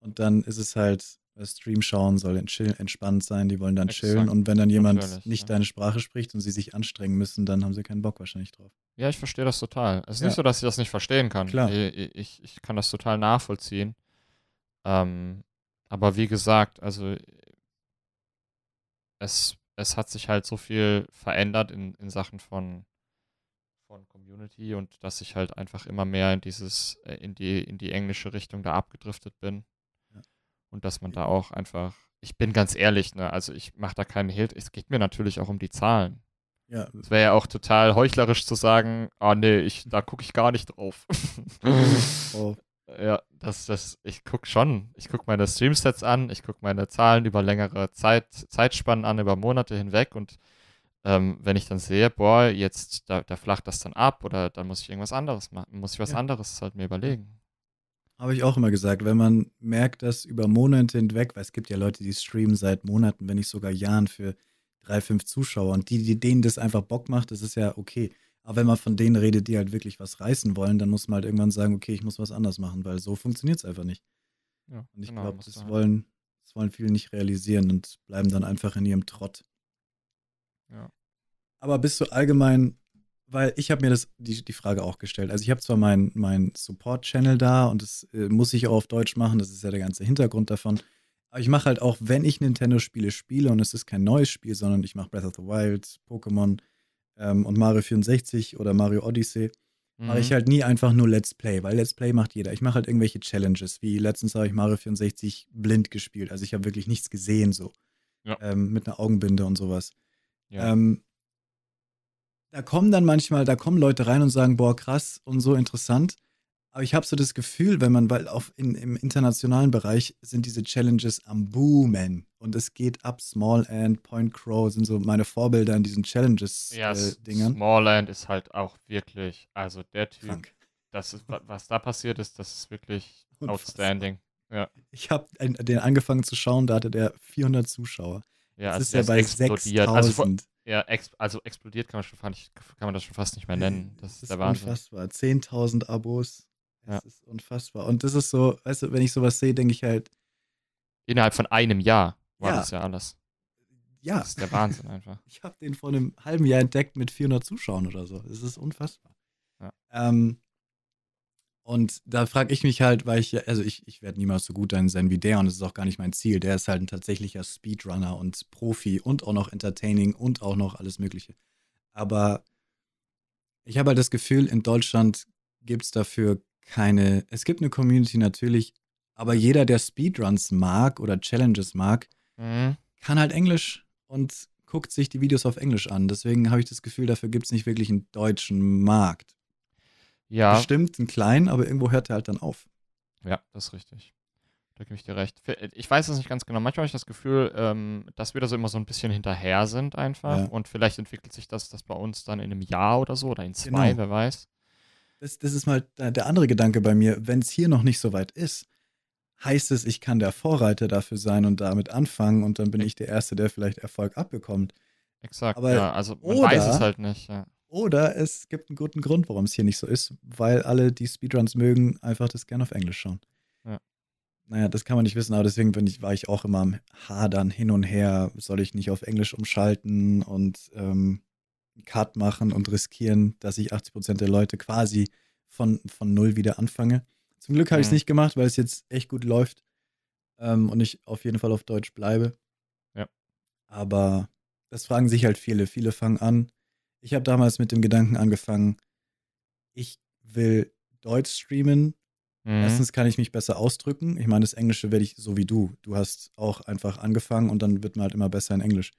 Und dann ist es halt, Stream schauen soll ent- entspannt sein, die wollen dann Exakt. chillen. Und wenn dann jemand nicht ja. deine Sprache spricht und sie sich anstrengen müssen, dann haben sie keinen Bock wahrscheinlich drauf. Ja, ich verstehe das total. Es ist Ja. nicht so, dass ich das nicht verstehen kann. Klar. Ich, ich, ich kann das total nachvollziehen. Ähm, aber wie gesagt, also es, es hat sich halt so viel verändert in, in Sachen von, von Community und dass ich halt einfach immer mehr in dieses, äh, in die, in die englische Richtung da abgedriftet bin. Ja. Und dass man da auch einfach, ich bin ganz ehrlich, ne, also ich mache da keinen Hehl, es geht mir natürlich auch um die Zahlen. Ja, Es wäre ja auch total heuchlerisch zu sagen, ah nee, ich, da gucke ich gar nicht drauf. oh, ja, das, das, ich gucke schon. Ich gucke meine Streamsets an, ich gucke meine Zahlen über längere Zeit, Zeitspannen an, über Monate hinweg und ähm, wenn ich dann sehe, boah, jetzt, da, da flacht das dann ab oder dann muss ich irgendwas anderes machen, muss ich was Ja. anderes halt mir überlegen. Habe ich auch immer gesagt, wenn man merkt, dass über Monate hinweg, weil es gibt ja Leute, die streamen seit Monaten, wenn nicht sogar Jahren für drei, fünf Zuschauer und die, die denen das einfach Bock macht, das ist ja okay. Aber wenn man von denen redet, die halt wirklich was reißen wollen, dann muss man halt irgendwann sagen, okay, ich muss was anderes machen, weil so funktioniert es einfach nicht. Ja, Und ich genau, glaube, das halt- wollen, das wollen viele nicht realisieren und bleiben dann einfach in ihrem Trott. Ja. Aber bist du allgemein, weil ich habe mir das, die, die Frage auch gestellt. Also ich habe zwar meinen mein Support-Channel da und das äh, muss ich auch auf Deutsch machen, das ist ja der ganze Hintergrund davon. Aber ich mache halt auch, wenn ich Nintendo-Spiele spiele und es ist kein neues Spiel, sondern ich mache Breath of the Wild, Pokémon ähm, und Mario 64 oder Mario Odyssey, mache ich Mhm. halt nie einfach nur Let's Play, weil Let's Play macht jeder. Ich mache halt irgendwelche Challenges, wie letztens habe ich Mario 64 blind gespielt. Also ich habe wirklich nichts gesehen so. Ja. Ähm, mit einer Augenbinde und sowas. Ja. Ähm, da kommen dann manchmal, da kommen Leute rein und sagen, boah, krass und so interessant. Aber ich habe so das Gefühl, wenn man, weil auf in, im internationalen Bereich sind diese Challenges am Boomen und es geht ab. Small End, Point Crow sind so meine Vorbilder in diesen ja, Challenges-Dingern. Smallland ist halt auch wirklich, also der Typ, Krank. das ist, wa- was da passiert ist, das ist wirklich Unfassbar. outstanding. Ich habe den angefangen zu schauen, da hatte der 400 Zuschauer. Ja, Das also ist ja der bei explodiert. Also, vor- 6000. ja, ex also explodiert kann man, schon, kann man das schon fast nicht mehr nennen. Das, ist der Wahnsinn. unfassbar. 10.000 Abos. Das Ja. ist unfassbar. Und das ist so, weißt du, wenn ich sowas sehe, denke ich halt, Innerhalb von einem Jahr war Ja. das ja alles. ja. Das ist der Wahnsinn einfach. Ich habe den vor einem halben Jahr entdeckt mit 400 Zuschauern oder so. Das ist unfassbar. Ja. Ähm, und da frage ich mich halt, weil ich, ja- also ich, ich werde niemals so gut sein wie der und das ist auch gar nicht mein Ziel. Der ist halt ein tatsächlicher Speedrunner und Profi und auch noch Entertaining und auch noch alles Mögliche. Aber ich habe halt das Gefühl, in Deutschland gibt es dafür keine, es gibt eine Community natürlich, aber jeder, der Speedruns mag oder Challenges mag, Mhm. kann halt Englisch und guckt sich die Videos auf Englisch an. Deswegen habe ich das Gefühl, dafür gibt es nicht wirklich einen deutschen Markt. Ja, Bestimmt einen kleinen, aber irgendwo hört er halt dann auf. ja, das ist richtig. Da gebe ich dir recht. Ich weiß es nicht ganz genau. Manchmal habe ich das Gefühl, ähm, dass wir da so immer so ein bisschen hinterher sind einfach. Ja. Und vielleicht entwickelt sich das, das bei uns dann in einem Jahr oder so oder in zwei, Genau. wer weiß. Das, das ist mal der der andere Gedanke bei mir. Wenn es hier noch nicht so weit ist, heißt es, ich kann der Vorreiter dafür sein und damit anfangen und dann bin ich der Erste, der vielleicht Erfolg abbekommt. Exakt. Aber- ja, also man oder- weiß es halt nicht. Ja. Oder es gibt einen guten Grund, warum es hier nicht so ist, weil alle, die Speedruns mögen, einfach das gerne auf Englisch schauen. Ja. Naja, das kann man nicht wissen, aber deswegen bin ich, war ich auch immer am Hadern hin und her. Soll ich nicht auf Englisch umschalten und ähm, einen Cut machen und riskieren, dass ich 80% der Leute quasi von, von null wieder anfange? Zum Glück habe ich es Mhm. nicht gemacht, weil es jetzt echt gut läuft ähm, und ich auf jeden Fall auf Deutsch bleibe. Ja. Aber das fragen sich halt viele. Viele fangen an. Ich habe damals mit dem Gedanken angefangen, ich will Deutsch streamen. Mhm. Erstens kann ich mich besser ausdrücken. Ich meine, das Englische werde ich so wie du. Du hast auch einfach angefangen und dann wird man halt immer besser in Englisch.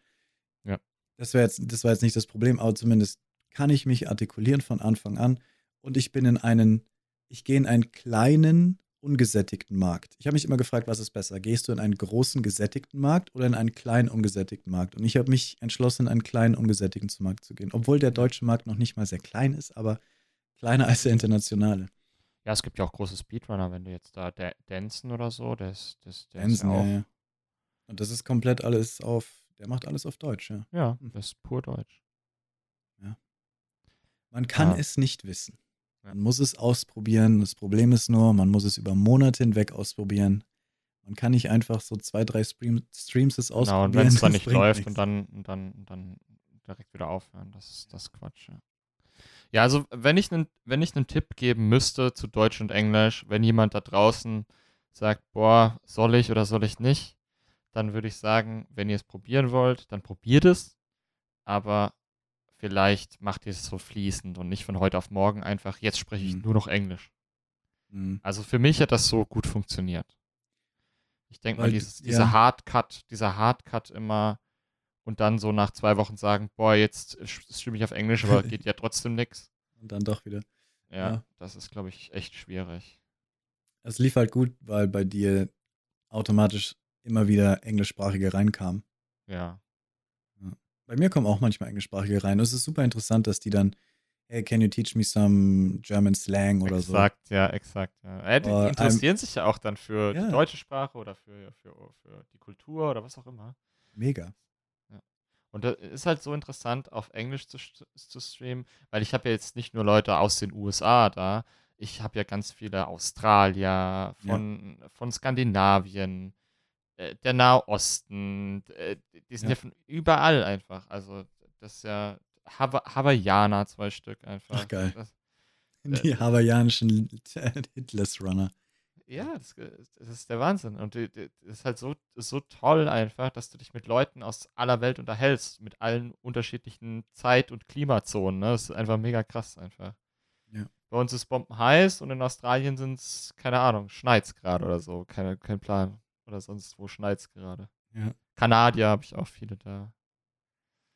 Das, jetzt, das war jetzt nicht das Problem, aber zumindest kann ich mich artikulieren von Anfang an. Und ich bin in einen, ich gehe in einen kleinen, ungesättigten Markt. Ich habe mich immer gefragt, was ist besser? Gehst du in einen großen, gesättigten Markt oder in einen kleinen, ungesättigten Markt? Und ich habe mich entschlossen, in einen kleinen, ungesättigten Markt zu gehen. Obwohl der deutsche Markt noch nicht mal sehr klein ist, aber kleiner als der internationale. Ja, es gibt ja auch große Speedrunner, wenn du jetzt da da- Dancen oder so, ist, das, der Hansen, ist ja ja, auch. ja. Und das ist komplett alles auf, der macht alles auf Deutsch, ja. Ja, Hm. das ist pur Deutsch. Man kann Ja. es nicht wissen. Ja. Man muss es ausprobieren. Das Problem ist nur, man muss es über Monate hinweg ausprobieren. Man kann nicht einfach so zwei, drei Stream Streams es ausprobieren. Genau, und wenn es dann nicht läuft nichts. und dann, und dann, und dann direkt wieder aufhören, das ist das Quatsch, ja. Ja, also wenn ich einen, wenn ich einen Tipp geben müsste zu Deutsch und Englisch, wenn jemand da draußen sagt, boah, soll ich oder soll ich nicht, dann würde ich sagen, wenn ihr es probieren wollt, dann probiert es, aber vielleicht macht ihr es so fließend und nicht von heute auf morgen einfach, jetzt spreche ich Mhm. nur noch Englisch. Mhm. Also für mich hat das so gut funktioniert. Ich denke mal, dieses, ja. dieser Hardcut, dieser Hardcut immer und dann so nach zwei Wochen sagen, boah, jetzt streame ich auf Englisch, aber geht ja trotzdem nix. Und dann doch wieder. Ja, Ja. das ist, glaube ich, echt schwierig. Es lief halt gut, weil bei dir automatisch immer wieder englischsprachige reinkamen. Ja. Bei mir kommen auch manchmal englischsprachige rein. Und es ist super interessant, dass die dann, hey, can you teach me some German slang oder so. exakt, ja, exakt. Ja. Äh, die, die interessieren sich ja auch dann für Ja. die deutsche Sprache oder für, für, für die Kultur oder was auch immer. Mega. Und das ist halt so interessant, auf Englisch zu, zu streamen, weil ich habe ja jetzt nicht nur Leute aus den USA da, ich habe ja ganz viele Australier, von, von Skandinavien, der Nahe Osten, äh, die sind ja. Ja. von überall einfach. Also das ist ja Hava Hawaiianer, zwei Stück einfach. Ach, geil. Das, Die hawaiianischen Hitless-Runner. Ja, das, das ist der Wahnsinn. Und das ist halt so, so toll einfach, dass du dich mit Leuten aus aller Welt unterhältst, mit allen unterschiedlichen Zeit- und Klimazonen. Ne? Das ist einfach mega krass einfach. Ja. Bei uns ist Bomben heiß und in Australien sind es, keine Ahnung, schneit's gerade oder so. Keine, kein Plan. Oder sonst wo schneit's gerade. Ja. Kanadier habe ich auch viele da.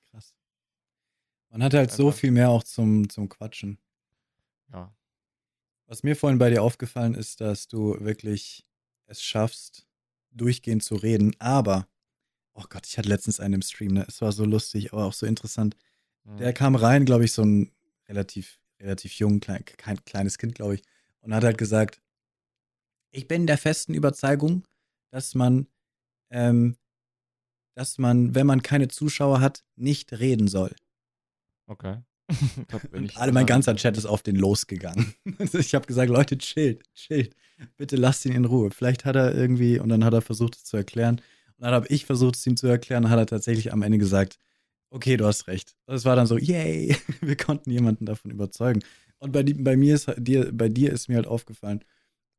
Krass. Man hat halt so viel mehr auch zum, zum Quatschen. Ja. Was mir vorhin bei dir aufgefallen ist, dass du wirklich es schaffst, durchgehend zu reden. Aber, oh Gott, ich hatte letztens einen im Stream, ne? Es war so lustig, aber auch so interessant. Mhm. Der kam rein, glaube ich, so ein relativ, relativ jung, klein, kein kleines Kind, glaube ich, und hat halt gesagt, ich bin der festen Überzeugung, dass man, ähm, dass man, wenn man keine Zuschauer hat, nicht reden soll. Okay. Alle, mein ganzer Chat ist auf den losgegangen. Ich habe gesagt, Leute, chillt, chillt. Bitte lasst ihn in Ruhe. Vielleicht hat er irgendwie, und dann hat er versucht, es zu erklären. Und dann habe ich versucht, es ihm zu erklären, und hat er tatsächlich am Ende gesagt, okay, du hast recht. Das war dann so, yay, wir konnten jemanden davon überzeugen. Und bei, bei mir ist dir, bei dir ist mir halt aufgefallen,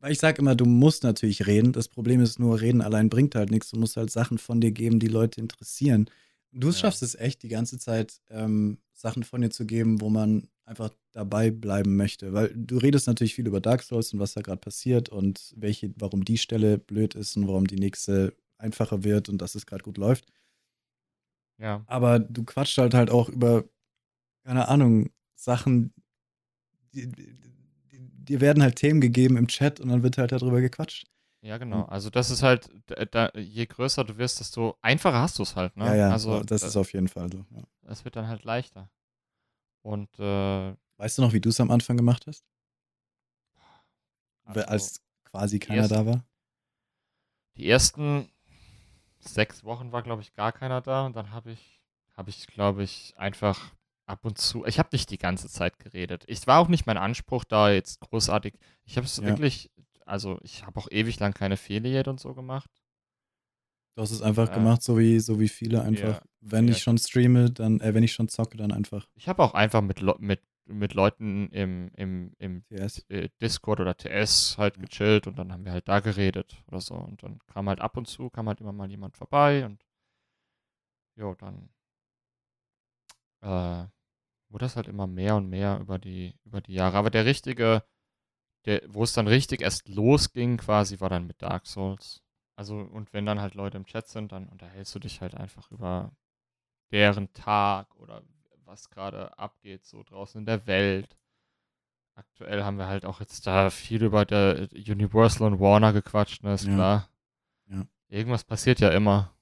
weil ich sage immer, du musst natürlich reden. Das Problem ist nur, reden allein bringt halt nichts. Du musst halt Sachen von dir geben, die Leute interessieren. Du ja. schaffst es echt, die ganze Zeit ähm, Sachen von dir zu geben, wo man einfach dabei bleiben möchte. Weil du redest natürlich viel über Dark Souls und was da gerade passiert und welche, warum die Stelle blöd ist und warum die nächste einfacher wird und dass es gerade gut läuft. Ja. Aber du quatscht halt halt auch über, keine Ahnung, Sachen, die, dir werden halt Themen gegeben im Chat und dann wird halt darüber gequatscht. Ja, genau. Also das ist halt, da, je größer du wirst, desto einfacher hast du es halt, ne? Ja, ja, also, das ist auf jeden Fall so. Ja. Es wird dann halt leichter. Und äh, weißt du noch, wie du es am Anfang gemacht hast? Also, Als quasi keiner ersten, da war? Die ersten sechs Wochen war, glaube ich, gar keiner da und dann habe ich, habe ich, glaube ich, einfach ab und zu, ich habe nicht die ganze Zeit geredet. Ich war auch nicht mein Anspruch da jetzt großartig. Ich habe es ja. wirklich, also ich habe auch ewig lang keine Affiliate und so gemacht. Du hast es einfach äh, gemacht, so wie, so wie viele einfach. Ja, wenn ja. ich schon streame, dann, äh, wenn ich schon zocke, dann einfach. Ich habe auch einfach mit, mit, mit Leuten im, im, im. Äh, Discord oder TS halt ja. gechillt und dann haben wir halt da geredet oder so. Und dann kam halt ab und zu, kam halt immer mal jemand vorbei und jo, dann äh, wurde das halt immer mehr und mehr über die, über die Jahre. Aber der richtige, der, wo es dann richtig erst losging, quasi, war dann mit Dark Souls. Also, und wenn dann halt Leute im Chat sind, dann unterhältst du dich halt einfach über deren Tag oder was gerade abgeht, so draußen in der Welt. Aktuell haben wir halt auch jetzt da viel über der Universal und Warner gequatscht, ne, ist ja. klar. Ja. Irgendwas passiert ja immer.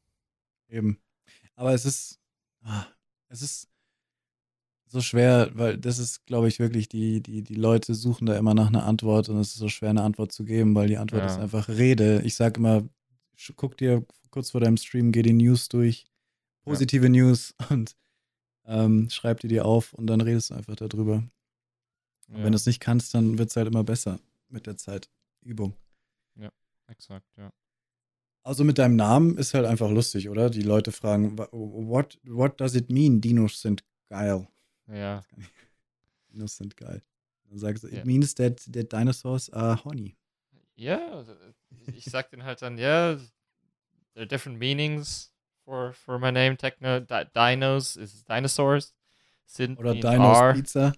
Eben. Aber es ist, ah, es ist, so schwer, weil das ist, glaube ich, wirklich, die, die, die Leute suchen da immer nach einer Antwort und es ist so schwer, eine Antwort zu geben, weil die Antwort ja. ist einfach Rede. Ich sage immer, guck dir kurz vor deinem Stream, geh die News durch, positive ja. News und ähm, schreib die dir auf und dann redest du einfach darüber. Ja. wenn du es nicht kannst, dann wird es halt immer besser mit der Zeit. Übung. Ja, exakt, ja. Also mit deinem Namen ist halt einfach lustig, oder? Die Leute fragen, what, what does it mean, Dinos sind geil? Ja. Dinos sind geil. Dann sagst du, it yeah. means that, that dinosaurs are horny. Ja, also, ich sag den halt dann, ja, yeah, there are different meanings for, for my name. Techno, di Dinos is dinosaurs. Sind Oder Dinos are. Pizza.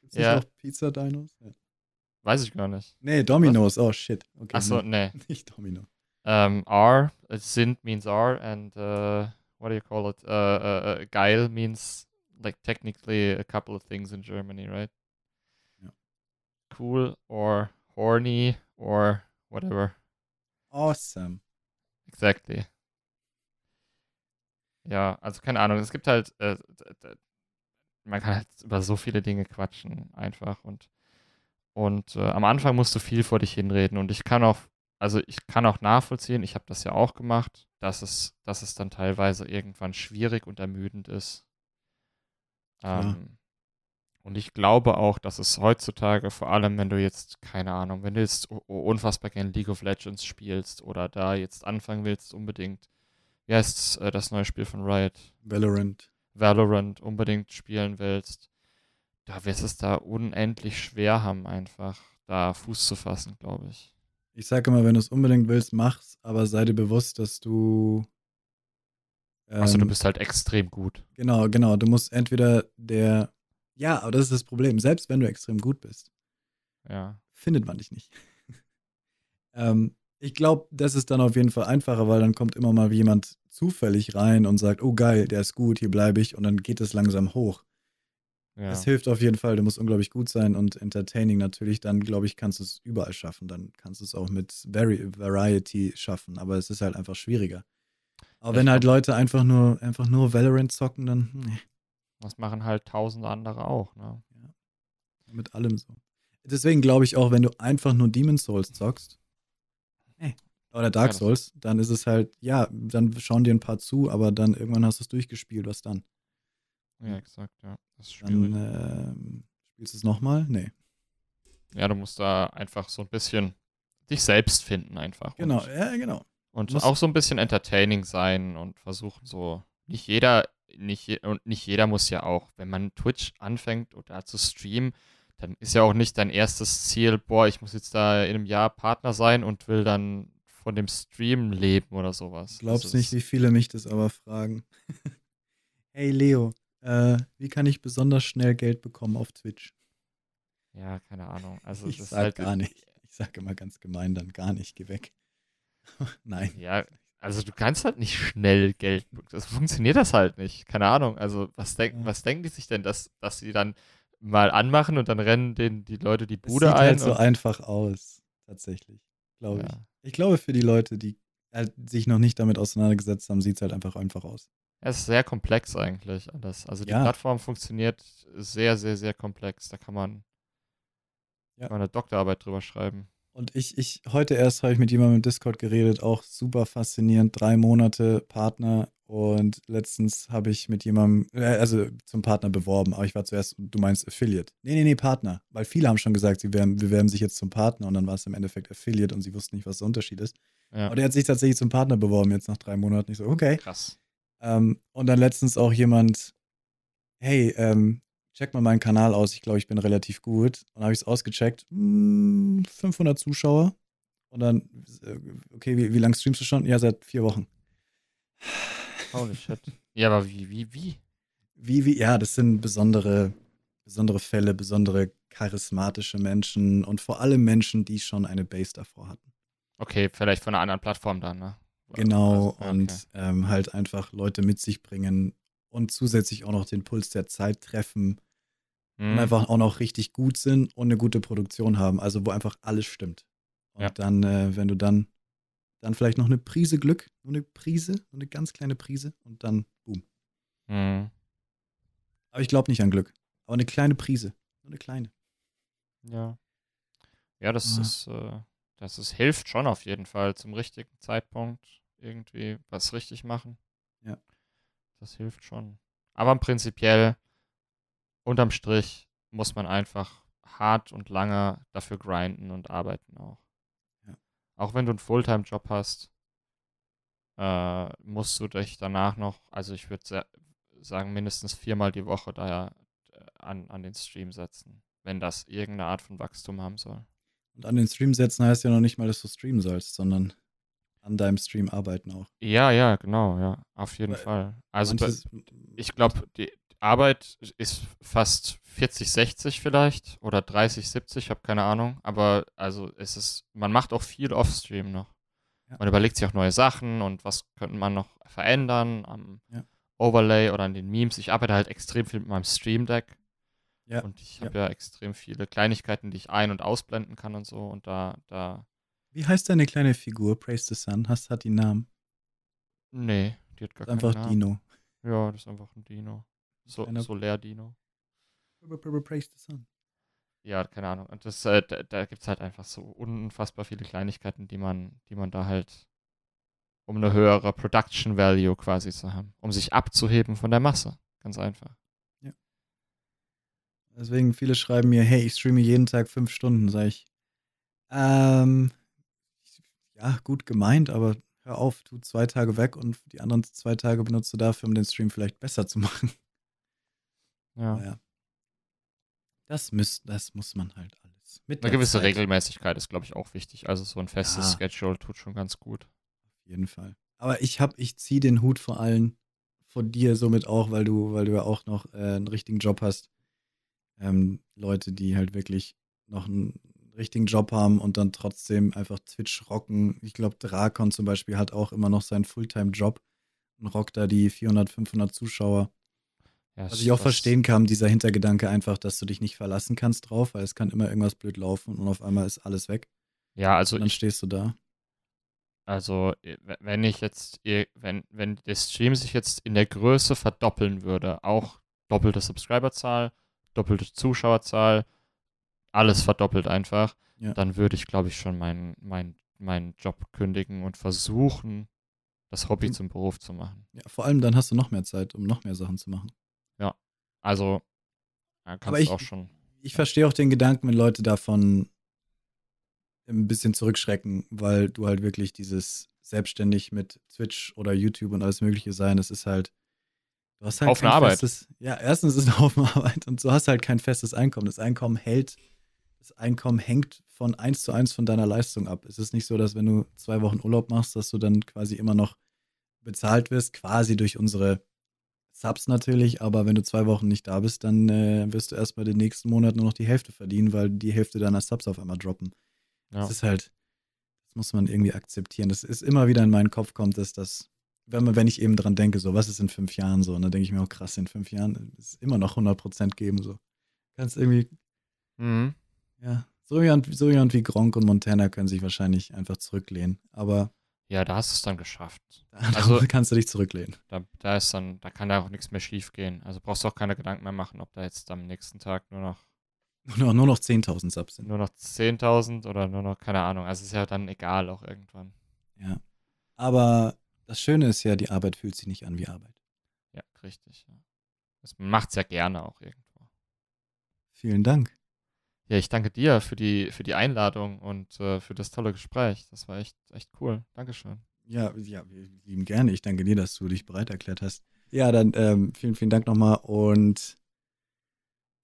Gibt's ja. nicht Pizza Dinos? Ja. Weiß ich gar nicht. Nee, Domino's. Oh shit. Okay, Achso, nee. Nicht Domino. Um, are, sind means are, and uh, what do you call it? Uh, uh, uh, geil means like technically a couple of things in Germany, right? Yeah. Cool or horny or whatever. Awesome. Exactly. Ja, also keine Ahnung. Es gibt halt, äh, man kann halt über so viele Dinge quatschen, einfach. Und, und äh, am Anfang musst du viel vor dich hinreden. Und ich kann auch, also ich kann auch nachvollziehen, ich habe das ja auch gemacht, dass es, dass es dann teilweise irgendwann schwierig und ermüdend ist, ähm, und ich glaube auch, dass es heutzutage, vor allem wenn du jetzt, keine Ahnung, wenn du jetzt unfassbar gerne League of Legends spielst oder da jetzt anfangen willst, unbedingt, wie heißt äh, das neue Spiel von Riot? Valorant. Valorant unbedingt spielen willst, da wirst es da unendlich schwer haben, einfach da Fuß zu fassen, glaube ich. Ich sage immer, wenn du es unbedingt willst, mach's, aber sei dir bewusst, dass du ähm, also du bist halt extrem gut. Genau, genau. Du musst entweder der, ja, aber das ist das Problem. Selbst wenn du extrem gut bist, ja. findet man dich nicht. ähm, ich glaube, das ist dann auf jeden Fall einfacher, weil dann kommt immer mal jemand zufällig rein und sagt, oh geil, der ist gut, hier bleibe ich und dann geht es langsam hoch. Ja. Das hilft auf jeden Fall, du musst unglaublich gut sein und entertaining natürlich, dann glaube ich, kannst du es überall schaffen, dann kannst du es auch mit Vari Variety schaffen, aber es ist halt einfach schwieriger. Aber wenn halt Leute einfach nur, einfach nur Valorant zocken, dann. Nee. Das machen halt tausende andere auch, ne? Ja. Mit allem so. Deswegen glaube ich auch, wenn du einfach nur Demon's Souls zockst, nee. oder Dark ja, Souls, dann ist es halt, ja, dann schauen dir ein paar zu, aber dann irgendwann hast du es durchgespielt, was dann? Ja, exakt, ja. Das ist schwierig. Dann äh, spielst du es nochmal? Nee. Ja, du musst da einfach so ein bisschen dich selbst finden, einfach. Genau, ja, genau Und Muss- auch so ein bisschen entertaining sein und versuchen so. Nicht jeder, nicht und nicht jeder muss ja auch, wenn man Twitch anfängt oder zu streamen, dann ist ja auch nicht dein erstes Ziel, boah, ich muss jetzt da in einem Jahr Partner sein und will dann von dem Stream leben oder sowas. Glaubst Also nicht, wie viele mich das aber fragen. hey Leo, äh, wie kann ich besonders schnell Geld bekommen auf Twitch? Ja, keine Ahnung. Also ich sag halt, gar nicht. Ich sag immer ganz gemein dann gar nicht, geh weg. Nein. Ja, also du kannst halt nicht schnell Geld. Das funktioniert das halt nicht. Keine Ahnung. Also was denken, Ja. was denken die sich denn, dass, dass sie dann mal anmachen und dann rennen den die Leute die Es Bude sieht ein? halt so einfach aus, tatsächlich, glaube ich. ja. Ich glaube, für die Leute, die halt sich noch nicht damit auseinandergesetzt haben, sieht es halt einfach einfach aus. Es ist sehr komplex eigentlich alles. Also die Ja. Plattform funktioniert sehr, sehr, sehr komplex. Da kann man Ja. mal eine Doktorarbeit drüber schreiben. Und ich, ich, heute erst habe ich mit jemandem im Discord geredet, auch super faszinierend, drei Monate Partner und letztens habe ich mit jemandem, äh, also zum Partner beworben, aber ich war zuerst, du meinst Affiliate. Nee, nee, nee, Partner, weil viele haben schon gesagt, sie werden, bewerben sich jetzt zum Partner und dann war es im Endeffekt Affiliate und sie wussten nicht, was der Unterschied ist. Ja. Aber der hat sich tatsächlich zum Partner beworben jetzt nach drei Monaten. Ich so, okay. Krass. Ähm, und dann letztens auch jemand, hey, ähm, check mal meinen Kanal aus, ich glaube, ich bin relativ gut. Und habe ich es ausgecheckt, hm, 500 Zuschauer. Und dann, äh, okay, wie, wie lange streamst du schon? Ja, seit vier Wochen. Holy shit. Ja, aber wie, wie, wie? Wie, wie, ja, das sind besondere, besondere Fälle, besondere charismatische Menschen und vor allem Menschen, die schon eine Base davor hatten. Okay, vielleicht von einer anderen Plattform dann, ne? Genau, Also, ja, und okay. ähm, halt einfach Leute mit sich bringen und zusätzlich auch noch den Puls der Zeit treffen und Hm. einfach auch noch richtig gut sind und eine gute Produktion haben, also wo einfach alles stimmt. Und Ja. dann, äh, wenn du dann, dann vielleicht noch eine Prise Glück, nur eine Prise, nur eine ganz kleine Prise und dann boom. Hm. Aber ich glaube nicht an Glück. Aber eine kleine Prise, nur eine kleine. Ja. Ja, das Ah. ist, äh, das ist, hilft schon auf jeden Fall zum richtigen Zeitpunkt irgendwie was richtig machen. Ja. Das hilft schon. Aber prinzipiell, unterm Strich, muss man einfach hart und lange dafür grinden und arbeiten auch. Ja. Auch wenn du einen Fulltime-Job hast, äh, musst du dich danach noch, also ich würde sagen, mindestens viermal die Woche da äh, an, an den Stream setzen, wenn das irgendeine Art von Wachstum haben soll. Und an den Stream setzen heißt ja noch nicht mal, dass du streamen sollst, sondern an deinem Stream arbeiten auch. Ja, ja, genau, ja, auf jeden Weil Fall. Also Manches- ich glaube, die Arbeit ist fast 40, 60 vielleicht oder 30, 70, ich habe keine Ahnung. Aber also es ist, man macht auch viel Offstream noch. Ja. Man überlegt sich auch neue Sachen und was könnte man noch verändern am Ja. Overlay oder an den Memes. Ich arbeite halt extrem viel mit meinem Stream Deck. Ja, Und ich habe ja. extrem viele Kleinigkeiten, die ich ein- und ausblenden kann und so. Und da, da, Wie heißt deine kleine Figur? Praise the Sun. Hast, hat die einen Namen? nee, die hat gar einfach keinen Namen. Dino. Ja, das ist einfach ein Dino. So, Solär-Dino. Praise the Sun. Ja, keine Ahnung. Und das, äh, da, da gibt es halt einfach so unfassbar viele Kleinigkeiten, die man, die man da halt, um eine höhere Production Value quasi zu haben, um sich abzuheben von der Masse. Ganz einfach. Deswegen viele schreiben mir, hey, ich streame jeden Tag fünf Stunden, sag ich. Ähm, ja, gut gemeint, aber hör auf, tu zwei Tage weg und die anderen zwei Tage benutzt du dafür, um den Stream vielleicht besser zu machen. Ja. Naja. Das, müß, das muss man halt alles. Mit Eine gewisse Zeit. Regelmäßigkeit ist, glaube ich, auch wichtig. Also so ein festes Ja. Schedule tut schon ganz gut. Auf jeden Fall. Aber ich hab, ich ziehe den Hut vor allen, vor dir somit auch, weil du, weil du ja auch noch äh, einen richtigen Job hast. Ähm, Leute, die halt wirklich noch einen richtigen Job haben und dann trotzdem einfach Twitch rocken. Ich glaube, Drakon zum Beispiel hat auch immer noch seinen Fulltime-Job und rockt da die 400, 500 Zuschauer. Ja, Was ich auch verstehen kann, dieser Hintergedanke einfach, dass du dich nicht verlassen kannst drauf, weil es kann immer irgendwas blöd laufen und auf einmal ist alles weg. Ja, also Und dann ich, stehst du da. Also, äh, wenn ich jetzt, wenn, wenn der Stream sich jetzt in der Größe verdoppeln würde, auch doppelte Subscriberzahl, doppelte Zuschauerzahl, alles verdoppelt einfach, Ja. dann würde ich, glaube ich, schon meinen mein, meinen Job kündigen und versuchen, das Hobby Mhm. zum Beruf zu machen. Ja, vor allem dann hast du noch mehr Zeit, um noch mehr Sachen zu machen. Also, da kannst ich- auch schon. Ich verstehe auch den Gedanken, wenn Leute davon ein bisschen zurückschrecken, weil du halt wirklich dieses selbstständig mit Twitch oder YouTube und alles Mögliche sein. Es ist halt, du hast halt Haufen kein Arbeit. festes, ja, erstens ist es Haufen Arbeit und du hast halt kein festes Einkommen. Das Einkommen hält, das Einkommen hängt von eins zu eins von deiner Leistung ab. Es ist nicht so, dass wenn du zwei Wochen Urlaub machst, dass du dann quasi immer noch bezahlt wirst, quasi durch unsere Subs natürlich, aber wenn du zwei Wochen nicht da bist, dann äh, wirst du erstmal den nächsten Monat nur noch die Hälfte verdienen, weil die Hälfte deiner Subs auf einmal droppen. Ja. Das ist halt, das muss man irgendwie akzeptieren. Das ist immer wieder in meinen Kopf kommt, dass das, wenn, man, wenn ich eben dran denke, so, was ist in fünf Jahren so, und dann denke ich mir auch, krass, in fünf Jahren ist es immer noch 100% geben, so. Kannst irgendwie, Mhm. ja, so jemand, so jemand wie Gronk und Montana können sich wahrscheinlich einfach zurücklehnen, aber Ja, da hast du es dann geschafft. da Also- kannst du dich zurücklehnen. Da, da ist dann, da kann da auch nichts mehr schief gehen. Also brauchst du auch keine Gedanken mehr machen, ob da jetzt am nächsten Tag nur noch Nur noch, nur noch 10.000 Subs sind. nur noch 10.000 oder nur noch, keine Ahnung. Also ist ja dann egal auch irgendwann. Ja. Aber das Schöne ist ja, die Arbeit fühlt sich nicht an wie Arbeit. Ja, richtig. Ja. Das macht es ja gerne auch irgendwo. Vielen Dank. Ja, ich danke dir für die, für die Einladung und äh, für das tolle Gespräch. Das war echt, echt cool. Dankeschön. Ja, ja, wir lieben gerne. Ich danke dir, dass du dich bereit erklärt hast. Ja, dann ähm, vielen, vielen Dank nochmal. Und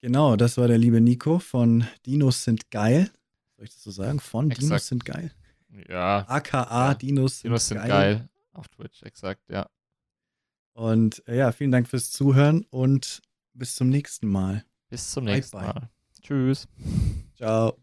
genau, das war der liebe Nico von Dinos sind geil. Soll ich das so sagen? Von Dinos Exakt. sind geil. Ja, AKA Ja, Dinos sind, Dinos sind geil. geil. Auf Twitch, exakt, ja. Und äh, ja, vielen Dank fürs Zuhören und bis zum nächsten Mal. Bis zum Bye, nächsten bye. Mal. Tschüss. Ciao.